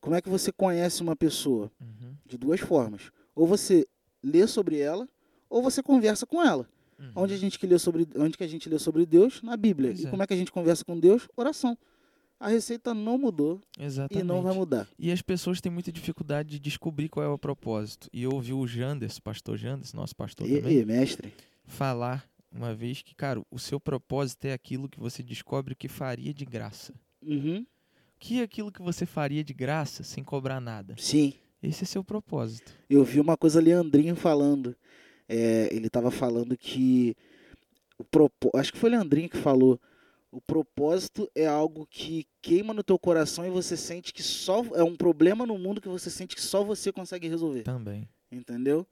Como é que você conhece uma pessoa? Uhum, De duas formas. Ou você lê sobre ela, ou você conversa com ela. uhum. Onde a gente que lê sobre, onde que a gente lê sobre Deus? Na Bíblia. Pois e é. como é que a gente conversa com Deus? Oração. A receita não mudou Exatamente. e não vai mudar. E as pessoas têm muita dificuldade de descobrir qual é o propósito. E eu ouvi o Janderson, pastor Janderson, nosso pastor E, também, e, mestre, falar uma vez que, cara, o seu propósito é aquilo que você descobre que faria de graça. uhum, Que é aquilo que você faria de graça sem cobrar nada. sim. Esse é seu propósito. Eu vi uma coisa Leandrinho falando. É, ele estava falando que o propó- acho que foi Leandrinho que falou. O propósito é algo que queima no teu coração e você sente que só é um problema no mundo que você sente que só você consegue resolver. Também. Entendeu?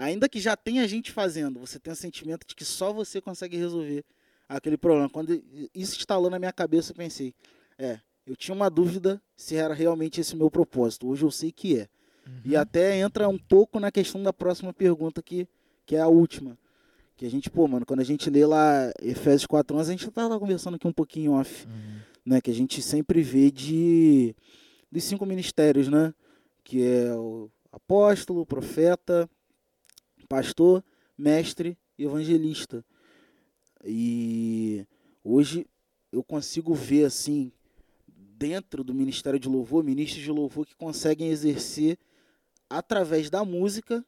Ainda que já tenha gente fazendo, você tem o sentimento de que só você consegue resolver aquele problema. Quando isso instalou na minha cabeça, eu pensei, é, eu tinha uma dúvida se era realmente esse o meu propósito. Hoje eu sei que é. E Uhum. até entra um pouco na questão da próxima pergunta que, que é a última. Que a gente, pô, mano, quando a gente lê lá Efésios 4.11, a gente tava conversando aqui um pouquinho off Uhum. né, que a gente sempre vê de dos cinco ministérios, né, que é o apóstolo, profeta, pastor, mestre e evangelista. E hoje eu consigo ver assim dentro do ministério de louvor, ministros de louvor que conseguem exercer através da música,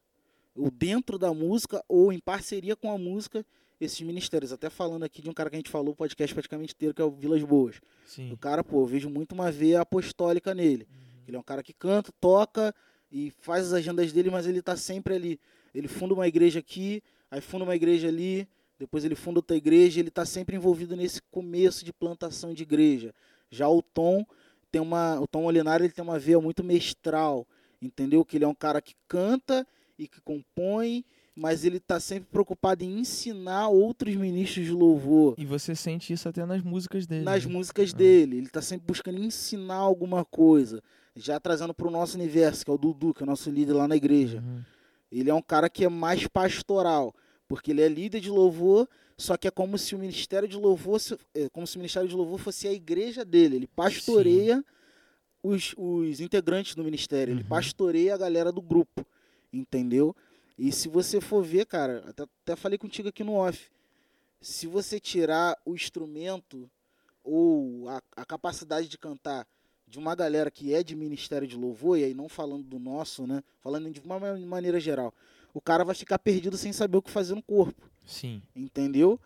ou dentro da música ou em parceria com a música esses ministérios. Até falando aqui de um cara que a gente falou o podcast praticamente inteiro, que é o Vilas Boas. Sim. O cara, pô, eu vejo muito uma veia apostólica nele. Ele é um cara que canta, toca e faz as agendas dele, mas ele tá sempre ali. Ele funda uma igreja aqui, aí funda uma igreja ali, depois ele funda outra igreja, ele tá sempre envolvido nesse começo de plantação de igreja. Já o Tom tem uma, o Tom Molinari, ele tem uma veia muito mestral, entendeu? Que ele é um cara que canta e que compõe, mas ele tá sempre preocupado em ensinar outros ministros de louvor E você sente isso até nas músicas dele. nas né? músicas Ah. dele. Ele tá sempre buscando ensinar alguma coisa. Já trazendo para o nosso universo, que é o Dudu, que é o nosso líder lá na igreja. Uhum. Ele é um cara que é mais pastoral, porque ele é líder de louvor, só que é como se o ministério de louvor, é como se o ministério de louvor fosse a igreja dele. Ele pastoreia os, os integrantes do ministério, ele Uhum. pastoreia a galera do grupo, entendeu? E se você for ver, cara, até, até falei contigo aqui no off, se você tirar o instrumento ou a, a capacidade de cantar de uma galera que é de ministério de louvor, e aí não falando do nosso, né? Falando de uma ma- maneira geral, o cara vai ficar perdido sem saber o que fazer no corpo, Sim. entendeu?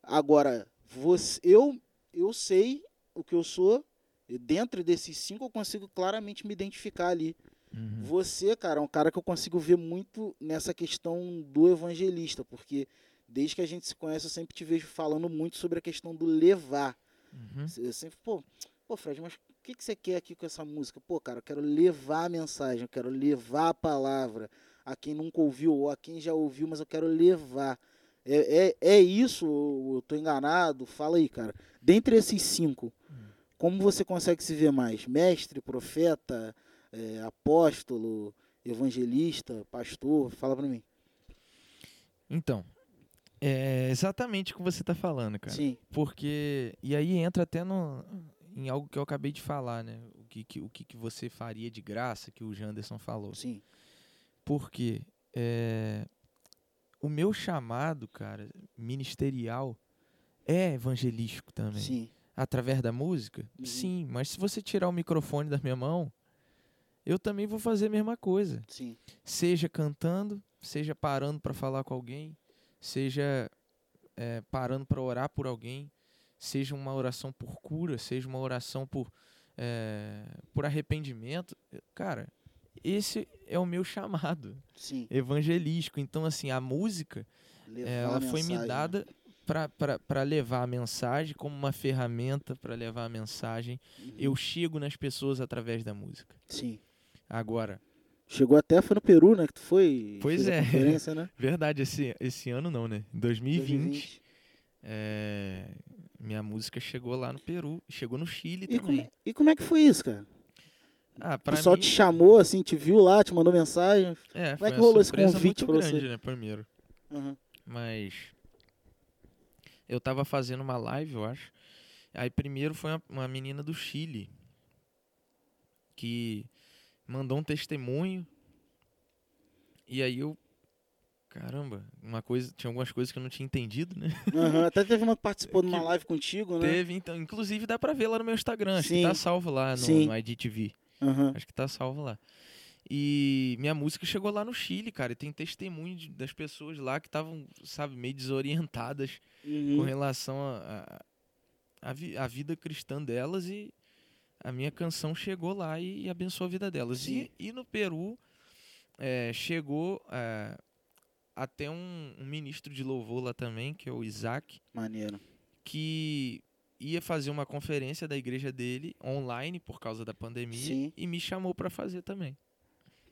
Agora, você, eu, eu sei o que eu sou, e dentro desses cinco eu consigo claramente me identificar ali. Uhum. Você, cara, é um cara que eu consigo ver muito nessa questão do evangelista, porque desde que a gente se conhece, eu sempre te vejo falando muito sobre a questão do levar. Uhum. Eu sempre, pô, pô, Fred, mas que, que você quer aqui com essa música? Pô, cara, eu quero levar a mensagem, eu quero levar a palavra a quem nunca ouviu ou a quem já ouviu, mas eu quero levar. É, é, é isso, ou eu tô enganado? Fala aí, cara. Dentre esses cinco, como você consegue se ver mais? Mestre, profeta, é, apóstolo, evangelista, pastor? Fala pra mim. Então, é exatamente o que você tá falando, cara. Sim. Porque. E aí entra até no, em algo que eu acabei de falar, né? O que, que- o que, que você faria de graça que o Janderson falou. Sim. Porque é, o meu chamado, cara, ministerial, é evangelístico também. Sim. Através da música? Uhum. Sim, mas se você tirar o microfone da minha mão, eu também vou fazer a mesma coisa. Sim. Seja cantando, seja parando para falar com alguém, seja é, parando para orar por alguém, seja uma oração por cura, seja uma oração por, é, por arrependimento. Cara, esse é o meu chamado Sim. evangelístico. Então, assim, a música, Levar É, ela a foi me mensagem, né? dada para levar a mensagem como uma ferramenta para levar a mensagem. Uhum. Eu chego nas pessoas através da música. Sim. Agora, Chegou até, foi no Peru, né? Que tu foi. Pois é. né? verdade, esse, esse ano não, né? Em 2020, 2020. é, minha música chegou lá no Peru, chegou no Chile E também. como, e como é que foi isso, cara? Ah, O pessoal mim, te chamou, assim, te viu lá, te mandou mensagem. é, como foi é que rolou esse convite muito pra você? grande, né, primeiro. Aham. Mas eu tava fazendo uma live, eu acho. Aí primeiro foi uma, uma menina do Chile que mandou um testemunho. E aí eu caramba, uma coisa, tinha algumas coisas que eu não tinha entendido, né? Aham. Até teve uma que participou de uma Que live contigo, né? Teve, então, inclusive dá pra ver lá no meu Instagram, acho que Sim. tá salvo lá no, no IDTV. Aham. Acho que tá salvo lá. E minha música chegou lá no Chile, cara, e tem testemunho de- das pessoas lá que estavam, sabe, meio desorientadas com Uhum. relação à a, a, vi- a vida cristã delas e a minha canção chegou lá e, e abençoou a vida delas. E, e no Peru é, chegou é, até um, um ministro de louvor lá também, que é o Isaac, Maneiro. que ia fazer uma conferência da igreja dele online por causa da pandemia Sim. e me chamou para fazer também,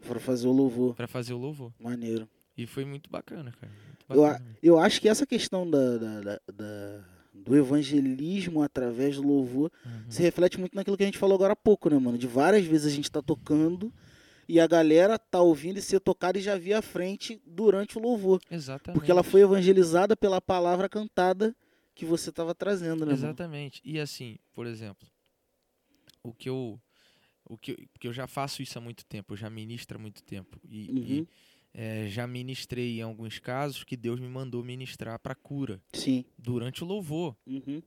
Foram fazer o louvor. para fazer o louvor. Maneiro. E foi muito bacana, cara. muito Eu, bacana mesmo. eu acho que essa questão da, da- da- da- do evangelismo através do louvor Uhum. se reflete muito naquilo que a gente falou agora há pouco, né, mano? De várias vezes a gente tá tocando e a galera tá ouvindo e ser tocada e já via à frente durante o louvor. Exatamente. Porque ela foi evangelizada pela palavra cantada que você tava trazendo, né? Exatamente. E assim, por exemplo, o que eu o que eu, porque eu já faço isso há muito tempo, eu já ministro há muito tempo e, e, Uhum. eh, já ministrei em alguns casos que Deus me mandou ministrar para cura Sim. durante o louvor. Uhum.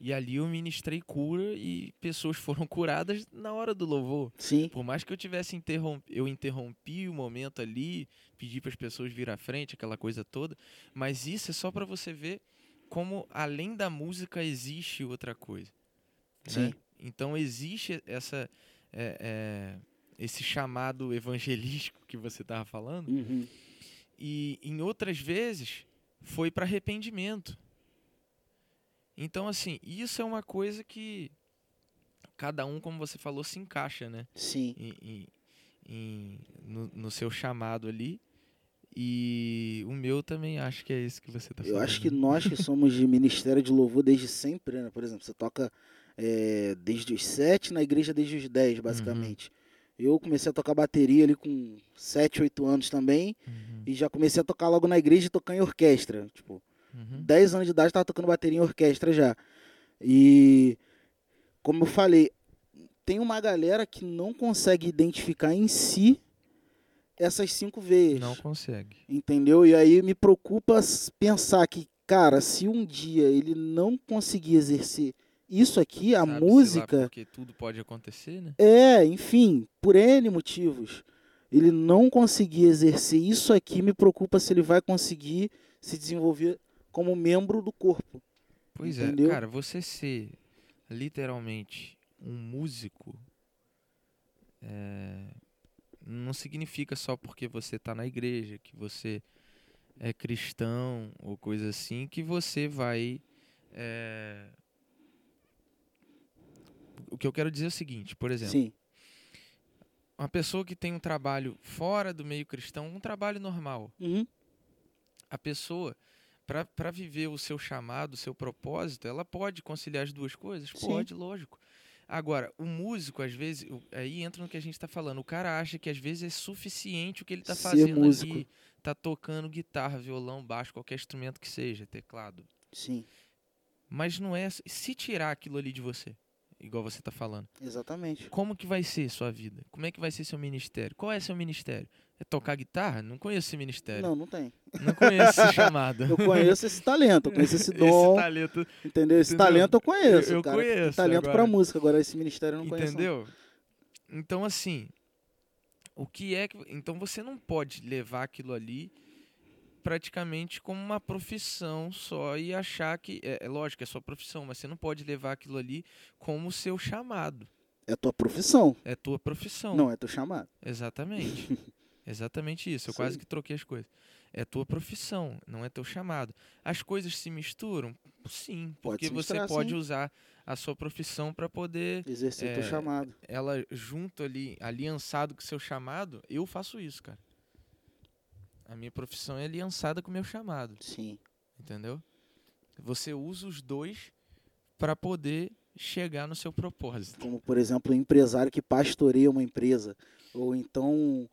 E ali eu ministrei cura e pessoas foram curadas na hora do louvor. Sim. Por mais que eu tivesse interromp... eu interrompi o momento ali, pedi para as pessoas vir à frente, aquela coisa toda, mas isso é só para você ver como além da música existe outra coisa. né? Sim. Então existe essa é, é, esse chamado evangelístico que você estava falando Uhum. e em outras vezes foi para arrependimento. Então assim isso é uma coisa que cada um, como você falou, se encaixa, né? Sim. em- em- em- no, no seu chamado ali. E o meu também acho que é esse que você tá Eu falando. acho que nós que somos de ministério de louvor desde sempre, né? Por exemplo, você toca é, desde os sete na igreja desde os dez, basicamente. Eu comecei a tocar bateria ali com sete, oito anos também. Uhum, E já comecei a tocar logo na igreja e tocar em orquestra. Tipo, uhum, 10 anos de idade eu tava tocando bateria em orquestra já. E como eu falei, tem uma galera que não consegue identificar em si essas cinco veias. Não consegue. Entendeu? E aí me preocupa pensar que, cara, se um dia ele não conseguir exercer isso aqui, a Sabe-se lá música, Porque tudo pode acontecer, né? é, enfim, por N motivos, ele não conseguir exercer isso aqui, me preocupa se ele vai conseguir se desenvolver como membro do corpo. Pois Entendeu? é, cara, você ser literalmente um músico é, não significa só porque você tá na igreja, que você é cristão ou coisa assim, que você vai. é, O que eu quero dizer é o seguinte, por exemplo, Sim, uma pessoa que tem um trabalho fora do meio cristão, um trabalho normal, uhum, a pessoa, para viver o seu chamado, o seu propósito, ela pode conciliar as duas coisas? Sim. Pode, lógico. Agora, o músico, às vezes, aí entra no que a gente está falando. O cara acha que às vezes é suficiente o que ele está fazendo músico. ali. Tá tocando guitarra, violão, baixo, qualquer instrumento que seja, teclado. sim, Mas não é. Se tirar aquilo ali de você, igual você está falando, exatamente. como que vai ser sua vida? Como é que vai ser seu ministério? Qual é seu ministério? É tocar guitarra? Não conheço esse ministério. Não, não tem. Não conheço esse chamado. Eu conheço esse talento, eu conheço esse Esse dom, talento, entendeu? Esse entendeu? talento eu conheço, Eu- eu conheço, talento agora- pra música, agora esse ministério eu não conheço. não. entendeu? Então assim, o que é que então você não pode levar aquilo ali praticamente como uma profissão só e achar que é, é lógico é sua profissão, mas você não pode levar aquilo ali como seu chamado. É tua profissão, É tua profissão. não é teu chamado. Exatamente. Exatamente isso. Eu Isso quase que troquei as coisas. É tua profissão, não é teu chamado. As coisas se misturam? Sim, Pode porque você misturar, pode sim. usar a sua profissão para poder Exercer teu É, chamado. ela junto ali, aliançado com o seu chamado, eu faço isso, cara. A minha profissão é aliançada com o meu chamado, Sim. entendeu? Você usa os dois para poder chegar no seu propósito. Como, por exemplo, um empresário que pastoreia uma empresa. Ou então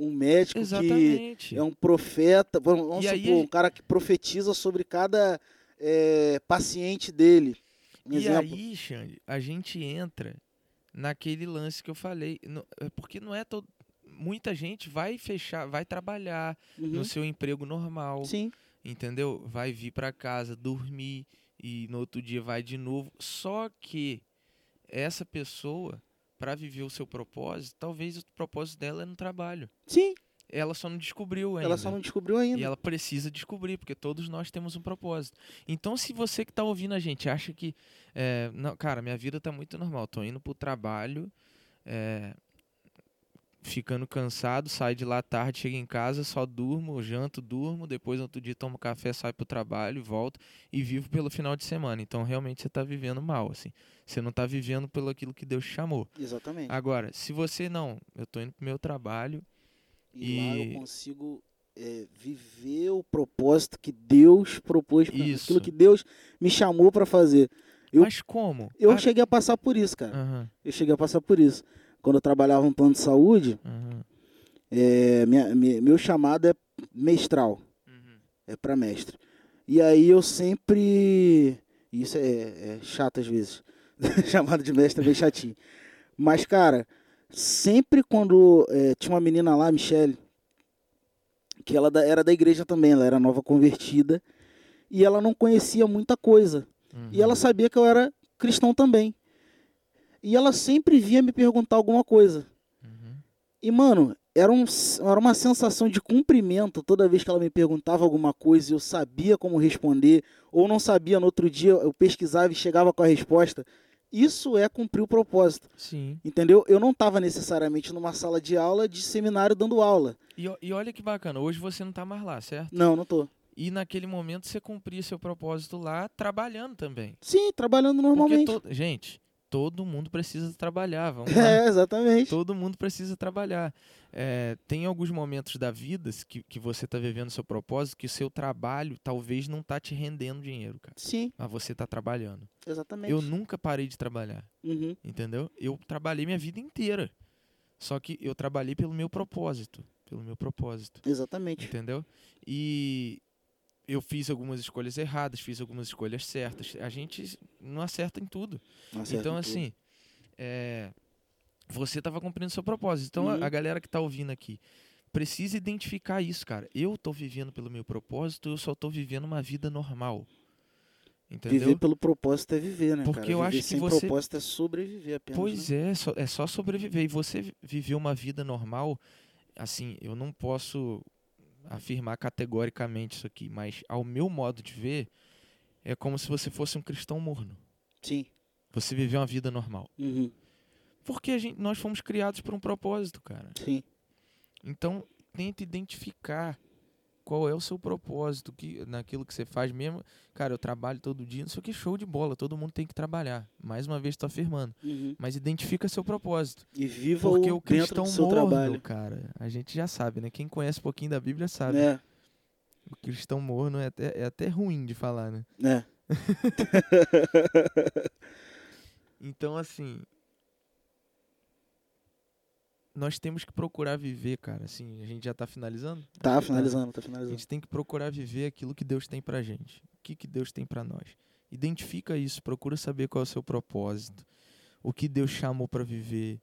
um médico que Exatamente. é um profeta. Vamos, vamos aí supor, a um cara que profetiza sobre cada é, paciente dele. Um e exemplo. aí, Xande, a gente entra naquele lance que eu falei, é porque não é todo muita gente vai fechar, vai trabalhar Uhum. no seu emprego normal, Sim, entendeu? Vai vir para casa, dormir e no outro dia vai de novo. Só que essa pessoa, para viver o seu propósito, talvez o propósito dela é no trabalho. sim. Ela só não descobriu ainda. Ela só não descobriu ainda. E ela precisa descobrir, porque todos nós temos um propósito. Então, se você que está ouvindo a gente acha que, é, não, cara, minha vida tá muito normal, tô indo pro trabalho, é, ficando cansado, saio de lá tarde, chego em casa, só durmo, janto, durmo, depois no outro dia tomo café, saio pro trabalho, volto e vivo pelo final de semana. Então, realmente você tá vivendo mal, assim. Você não tá vivendo pelo aquilo que Deus chamou. Exatamente. Agora, se você não, eu tô indo pro meu trabalho, E, lá e- eu consigo é, viver o propósito que Deus propôs. Isso. Aquilo que Deus me chamou pra fazer. Eu- mas como? Eu Ah, cheguei a passar por isso, cara. aham, Eu cheguei a passar por isso. Quando eu trabalhava no plano de saúde, aham. é, minha- me- meu chamado é mestral. Uhum. é para mestre. E aí eu sempre. Isso é, é chato às vezes. Chamado de mestre é bem chatinho. Mas, cara, sempre quando. é, tinha uma menina lá, Michelle, que ela era da igreja também, ela era nova convertida. E ela não conhecia muita coisa. E ela sabia que eu era cristão também. E ela sempre vinha me perguntar alguma coisa. Uhum. E, mano, era, um, era uma sensação de cumprimento toda vez que ela me perguntava alguma coisa e eu sabia como responder, ou não sabia no outro dia, eu pesquisava e chegava com a resposta. Isso é cumprir o propósito, Sim. entendeu? Eu não estava necessariamente numa sala de aula de seminário dando aula. E, e olha que bacana, hoje você não tá mais lá, certo? Não, não tô. E naquele momento você cumpria seu propósito lá trabalhando também. Sim, trabalhando normalmente. to- gente, todo mundo precisa trabalhar, vamos lá. É, exatamente. Todo mundo precisa trabalhar. É, tem alguns momentos da vida que, que você está vivendo seu propósito que o seu trabalho talvez não tá te rendendo dinheiro, cara. Sim, Mas você tá trabalhando. exatamente. Eu nunca parei de trabalhar, Uhum. entendeu? Eu trabalhei minha vida inteira. Só que eu trabalhei pelo meu propósito. Pelo meu propósito. Exatamente. Entendeu? E eu fiz algumas escolhas erradas, fiz algumas escolhas certas. A gente não acerta em tudo. Acerta então, em tudo. assim, é, você estava cumprindo seu propósito. Então, a- Uhum. a, galera que está ouvindo aqui precisa identificar isso, cara. Eu tô vivendo pelo meu propósito, eu só tô vivendo uma vida normal. Entendeu? Viver pelo propósito é viver, né, Porque cara? eu Viver acho que sem você- propósito é sobreviver apenas. Pois né? é, só- é só sobreviver. E você vi- viveu uma vida normal, assim, eu não posso afirmar categoricamente isso aqui, mas ao meu modo de ver, é como se você fosse um cristão morno. Sim. Você viveu uma vida normal. Uhum. Porque a gente, nós fomos criados por um propósito, cara. Sim. Então, tenta identificar qual é o seu propósito que, naquilo que você faz mesmo. Cara, eu trabalho todo dia, não sei o que, show de bola, todo mundo tem que trabalhar. Mais uma vez, estou afirmando. Uhum. Mas identifica seu propósito. E viva Porque o, o cristão do seu morno, trabalho. cara, a gente já sabe, né? Quem conhece um pouquinho da Bíblia sabe. É, O cristão morno é até, é até ruim de falar, né? é. Então, assim. Nós temos que procurar viver, cara. Assim, a gente já tá finalizando? Tá que finalizando, tá A finalizando. gente tem que procurar viver aquilo que Deus tem pra gente. O que, que Deus tem pra nós. Identifica isso, procura saber qual é o seu propósito. O que Deus chamou pra viver.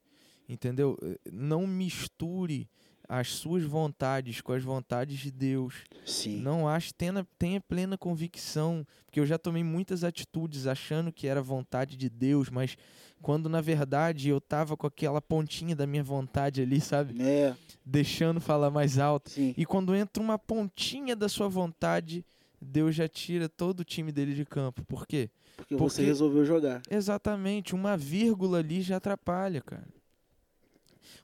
Entendeu? Eh, Não misture as suas vontades com as vontades de Deus. Sim. Não ache, tenha, tenha plena convicção, porque eu já tomei muitas atitudes achando que era vontade de Deus, mas quando na verdade eu tava com aquela pontinha da minha vontade ali, sabe? É, Deixando falar mais alto. sim. E quando entra uma pontinha da sua vontade, Deus já tira todo o time dele de campo. Por quê? Porque, você Porque- resolveu jogar. Exatamente, uma vírgula ali já atrapalha, cara.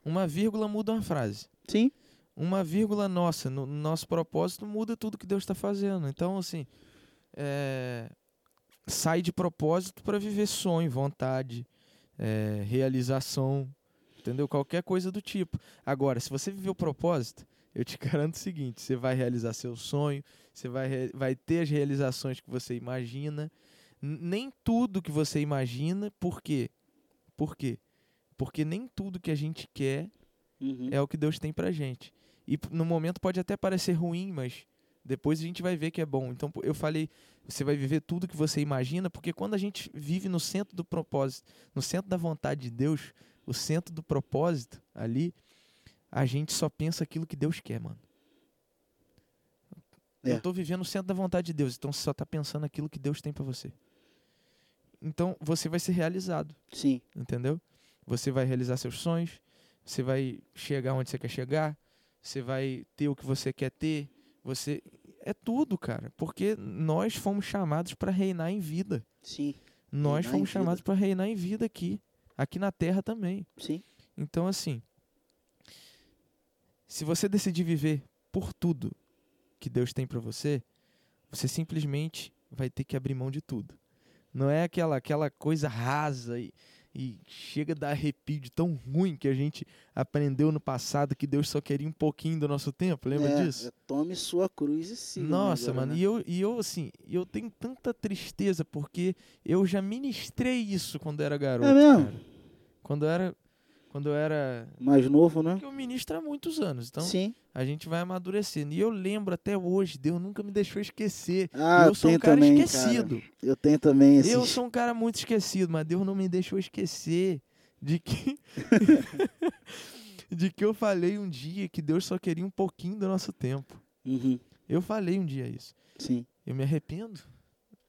Uma vírgula muda uma frase. Sim. Uma vírgula nossa, no no nosso propósito, muda tudo que Deus está fazendo. Então, assim, é, sai de propósito para viver sonho, vontade, é, realização, entendeu? Qualquer coisa do tipo. Agora, se você viver o propósito, eu te garanto o seguinte: você vai realizar seu sonho, você vai, vai ter as realizações que você imagina. Nem tudo que você imagina, por quê? Por quê? Porque nem tudo que a gente quer Uhum. é o que Deus tem pra gente. E no momento pode até parecer ruim, mas depois a gente vai ver que é bom. Então eu falei, você vai viver tudo que você imagina, porque quando a gente vive no centro do propósito, no centro da vontade de Deus, o centro do propósito ali, a gente só pensa aquilo que Deus quer, mano. É. Eu tô vivendo no centro da vontade de Deus, então você só tá pensando aquilo que Deus tem pra você. Então você vai ser realizado Sim. entendeu? Você vai realizar seus sonhos, você vai chegar onde você quer chegar, você vai ter o que você quer ter, você é tudo, cara, porque nós fomos chamados para reinar em vida. Sim. Nós fomos chamados para reinar em vida aqui, aqui na terra também. Sim. Então assim, se você decidir viver por tudo que Deus tem para você, você simplesmente vai ter que abrir mão de tudo. Não é aquela aquela coisa rasa e, e chega a dar arrepio de tão ruim que a gente aprendeu no passado que Deus só queria um pouquinho do nosso tempo. Lembra É, disso? é, Tome sua cruz e siga. Nossa, agora, mano, né? e eu, e eu assim, eu tenho tanta tristeza porque eu já ministrei isso quando era garoto. É mesmo? cara. Quando eu era. Quando eu era. Mais novo, né? Porque eu ministro há muitos anos, então Sim. a gente vai amadurecendo. E eu lembro até hoje, Deus nunca me deixou esquecer. Ah, eu sou um cara também, esquecido. Cara. Eu tenho também esses... Eu sou um cara muito esquecido, mas Deus não me deixou esquecer de que. de que eu falei um dia que Deus só queria um pouquinho do nosso tempo. Uhum. Eu falei um dia isso. Sim. Eu me arrependo.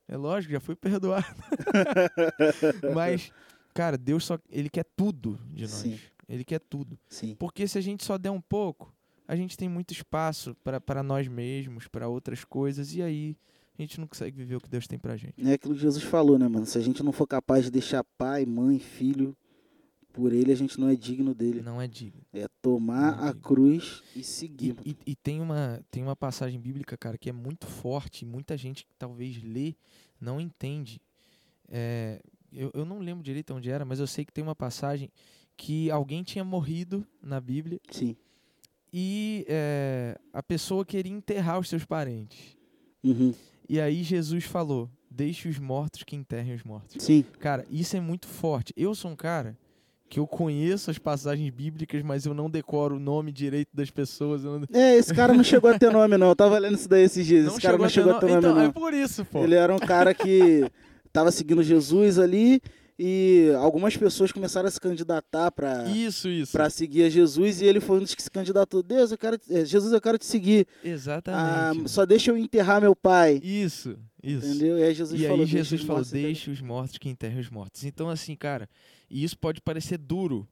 É lógico, já fui perdoado. Mas, cara, Deus só. Ele quer tudo de nós. Sim. Ele quer tudo. Sim. Porque se a gente só der um pouco, a gente tem muito espaço para nós mesmos, para outras coisas, e aí a gente não consegue viver o que Deus tem pra gente. É aquilo que Jesus falou, né, mano? Se a gente não for capaz de deixar pai, mãe, filho por ele, a gente não é digno dele. Não é digno. É tomar é a digno. cruz e E, seguir. mano. e- e tem, uma, tem uma passagem bíblica, cara, que é muito forte, e muita gente que talvez lê não entende. É, eu, eu não lembro direito onde era, mas eu sei que tem uma passagem que alguém tinha morrido na Bíblia Sim. e é, a pessoa queria enterrar os seus parentes. Uhum. E aí Jesus falou: Deixe os mortos que enterrem os mortos. Sim. Cara, isso é muito forte. Eu sou um cara que eu conheço as passagens bíblicas, mas eu não decoro o nome direito das pessoas. Não... É, esse cara não chegou a ter nome, não. Eu tava lendo isso daí esses dias. esse cara não chegou a ter nome, Então, não. é por isso, pô. Ele era um cara que tava seguindo Jesus ali e algumas pessoas começaram a se candidatar pra, Isso, isso. pra seguir a Jesus e ele foi um dos que se candidatou. Deus, eu quero, eh, Jesus, eu quero te seguir. Ah, Exatamente. só deixa eu enterrar meu pai. Isso, isso. Entendeu? E aí Jesus e falou, aí "Deixa Jesus os falou, mortos enterrarem." deixe os mortos que enterrem os mortos. Então, assim, cara, e isso pode parecer duro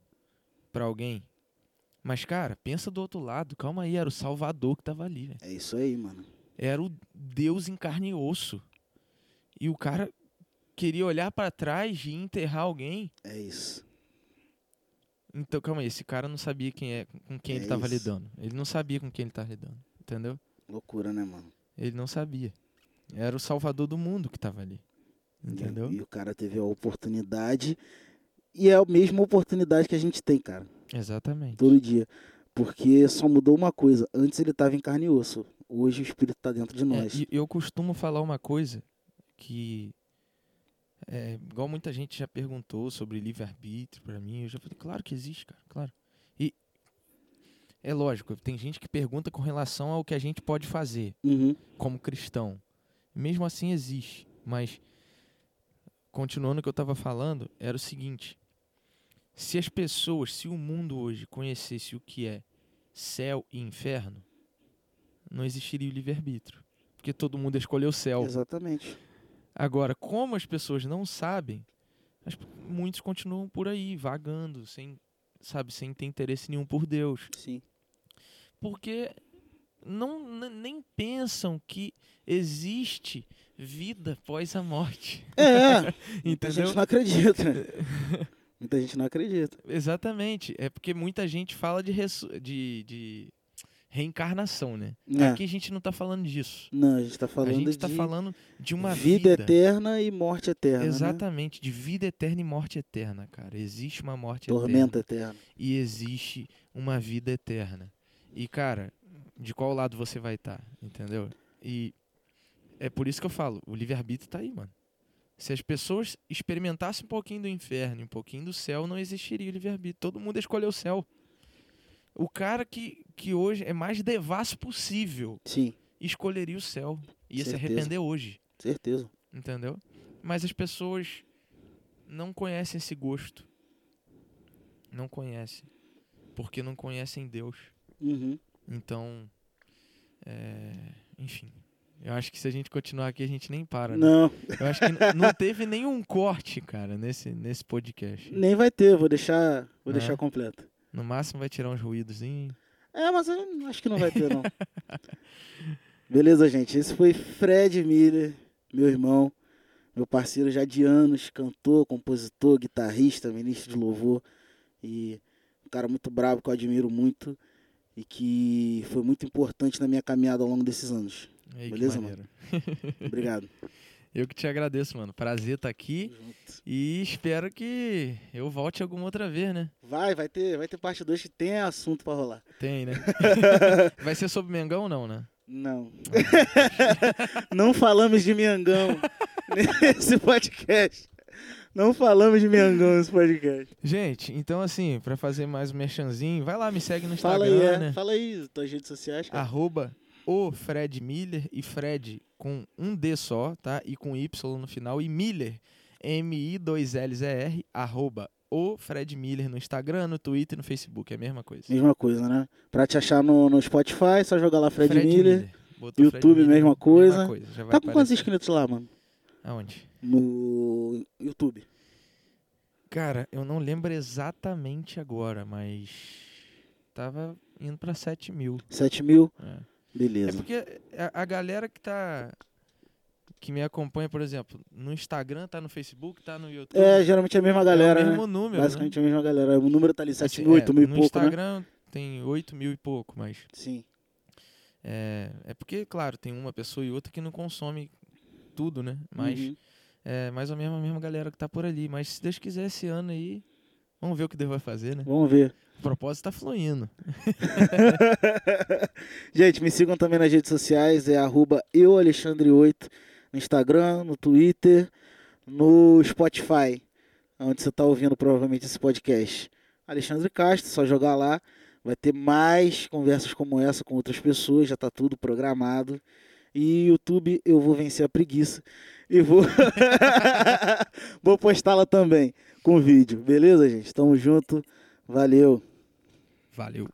pra alguém. Mas, cara, pensa do outro lado. Calma aí, era o Salvador que tava ali, velho. É isso aí, mano. Era o Deus em carne e osso. E o cara queria olhar pra trás e enterrar alguém. É isso. Então, calma aí, esse cara não sabia quem é, com quem É ele tava isso. lidando. Ele não sabia com quem ele tava lidando, entendeu? Loucura, né, mano? Ele não sabia. Era o salvador do mundo que tava ali. E- Entendeu? E, o cara teve a oportunidade. E é a mesma oportunidade que a gente tem, cara. Exatamente. Todo dia. Porque só mudou uma coisa. Antes ele tava em carne e osso. Hoje o espírito tá dentro de É, nós. e eu costumo falar uma coisa que é, igual muita gente já perguntou sobre livre-arbítrio pra mim, eu já falei, claro que existe, cara, claro. E é lógico, tem gente que pergunta com relação ao que a gente pode fazer Uhum. como cristão. Mesmo assim existe, mas continuando o que eu estava falando, era o seguinte: se as pessoas, se o mundo hoje conhecesse o que é céu e inferno, não existiria o livre-arbítrio, porque todo mundo escolheu o céu. Exatamente. Agora, como as pessoas não sabem, muitos continuam por aí vagando, sem, sabe, sem ter interesse nenhum por Deus. Sim. Porque não nem pensam que existe vida após a morte. É, muita Entendeu? gente não acredita. Muita gente não acredita. Exatamente. É porque muita gente fala de, de, de reencarnação, né? É. Aqui a gente não tá falando disso. Não, a gente tá A falando gente tá de falando de uma vida, vida. eterna e morte eterna. né? Exatamente, de vida eterna e morte eterna, cara. Existe uma morte eterna. Tormenta eterna. e existe uma vida eterna. E, cara, de qual lado você vai estar, entendeu? E é por isso que eu falo, o livre-arbítrio tá aí, mano. Se as pessoas experimentassem um pouquinho do inferno e um pouquinho do céu, não existiria o livre-arbítrio. Todo mundo escolheu o céu. O cara que, que hoje é mais devasso possível Sim, escolheria o céu. Ia se Certeza. arrepender hoje, certeza. entendeu? Mas as pessoas não conhecem esse gosto. Não conhecem. Porque não conhecem Deus. Uhum. Então, é, enfim. Eu acho que se a gente continuar aqui, a gente nem para. Né? Não, Eu acho que não teve nenhum corte, cara, nesse, nesse podcast. nem vai ter, vou deixar, vou Né? deixar completo. No máximo vai tirar uns ruídos. É, mas eu acho que não vai ter, não. Beleza, gente. Esse foi Fred Miller, meu irmão, meu parceiro já de anos, cantor, compositor, guitarrista, ministro de louvor. E um cara muito bravo que eu admiro muito e que foi muito importante na minha caminhada ao longo desses anos. Aí, Beleza, maneiro. Obrigado. Eu que te agradeço, mano. Prazer estar aqui. Tamo junto. E espero que eu volte alguma outra vez, né? Vai, vai ter, vai ter parte 2 que tem assunto pra rolar. Tem, né? vai ser sobre Mengão ou não, né? Não. Não falamos de Miangão nesse podcast. Não falamos de Miangão nesse podcast. Gente, então assim, pra fazer mais um merchanzinho, vai lá, me segue no Fala Instagram, aí, é. né? Fala aí, tuas redes sociais, cara. arroba o Fred Miller e Fred com um D só, tá? E com Y no final e Miller, M-I-2-L-Z-R, arroba o Fred Miller no Instagram, no Twitter e no Facebook, é a mesma coisa. Mesma coisa, né? Pra te achar no, no Spotify, só jogar lá Fred, Miller. Botou Fred YouTube, Miller, mesma coisa. Tá com quantos aparecer. inscritos lá, mano? Aonde? No YouTube. Cara, eu não lembro exatamente agora, mas tava indo pra 7 mil. 7 mil? É. É Beleza. porque a, a galera que tá. que me acompanha, por exemplo, no Instagram, tá no Facebook, tá no YouTube. É, geralmente é a mesma galera, é o né? mesmo número. Basicamente é a mesma galera. O número tá ali, né? 7 Assim, mil, é, 8 mil e no pouco, né? Instagram tem 8 mil e pouco, mas. Sim. É, é porque, claro, tem uma pessoa e outra que não consome tudo, né? Mas Uhum. é mais ou menos a mesma galera que tá por ali. Mas se Deus quiser esse ano aí, vamos ver o que Deus vai fazer, né? Vamos ver. O propósito tá fluindo. Gente, me sigam também nas redes sociais, é arroba eualexandre8 no Instagram, no Twitter, no Spotify, onde você está ouvindo provavelmente esse podcast. Alexandre Castro, só jogar lá, vai ter mais conversas como essa com outras pessoas, já está tudo programado. E YouTube eu vou vencer a preguiça e vou vou postá-la também com vídeo, beleza, gente? Tamo junto. Valeu. Valeu.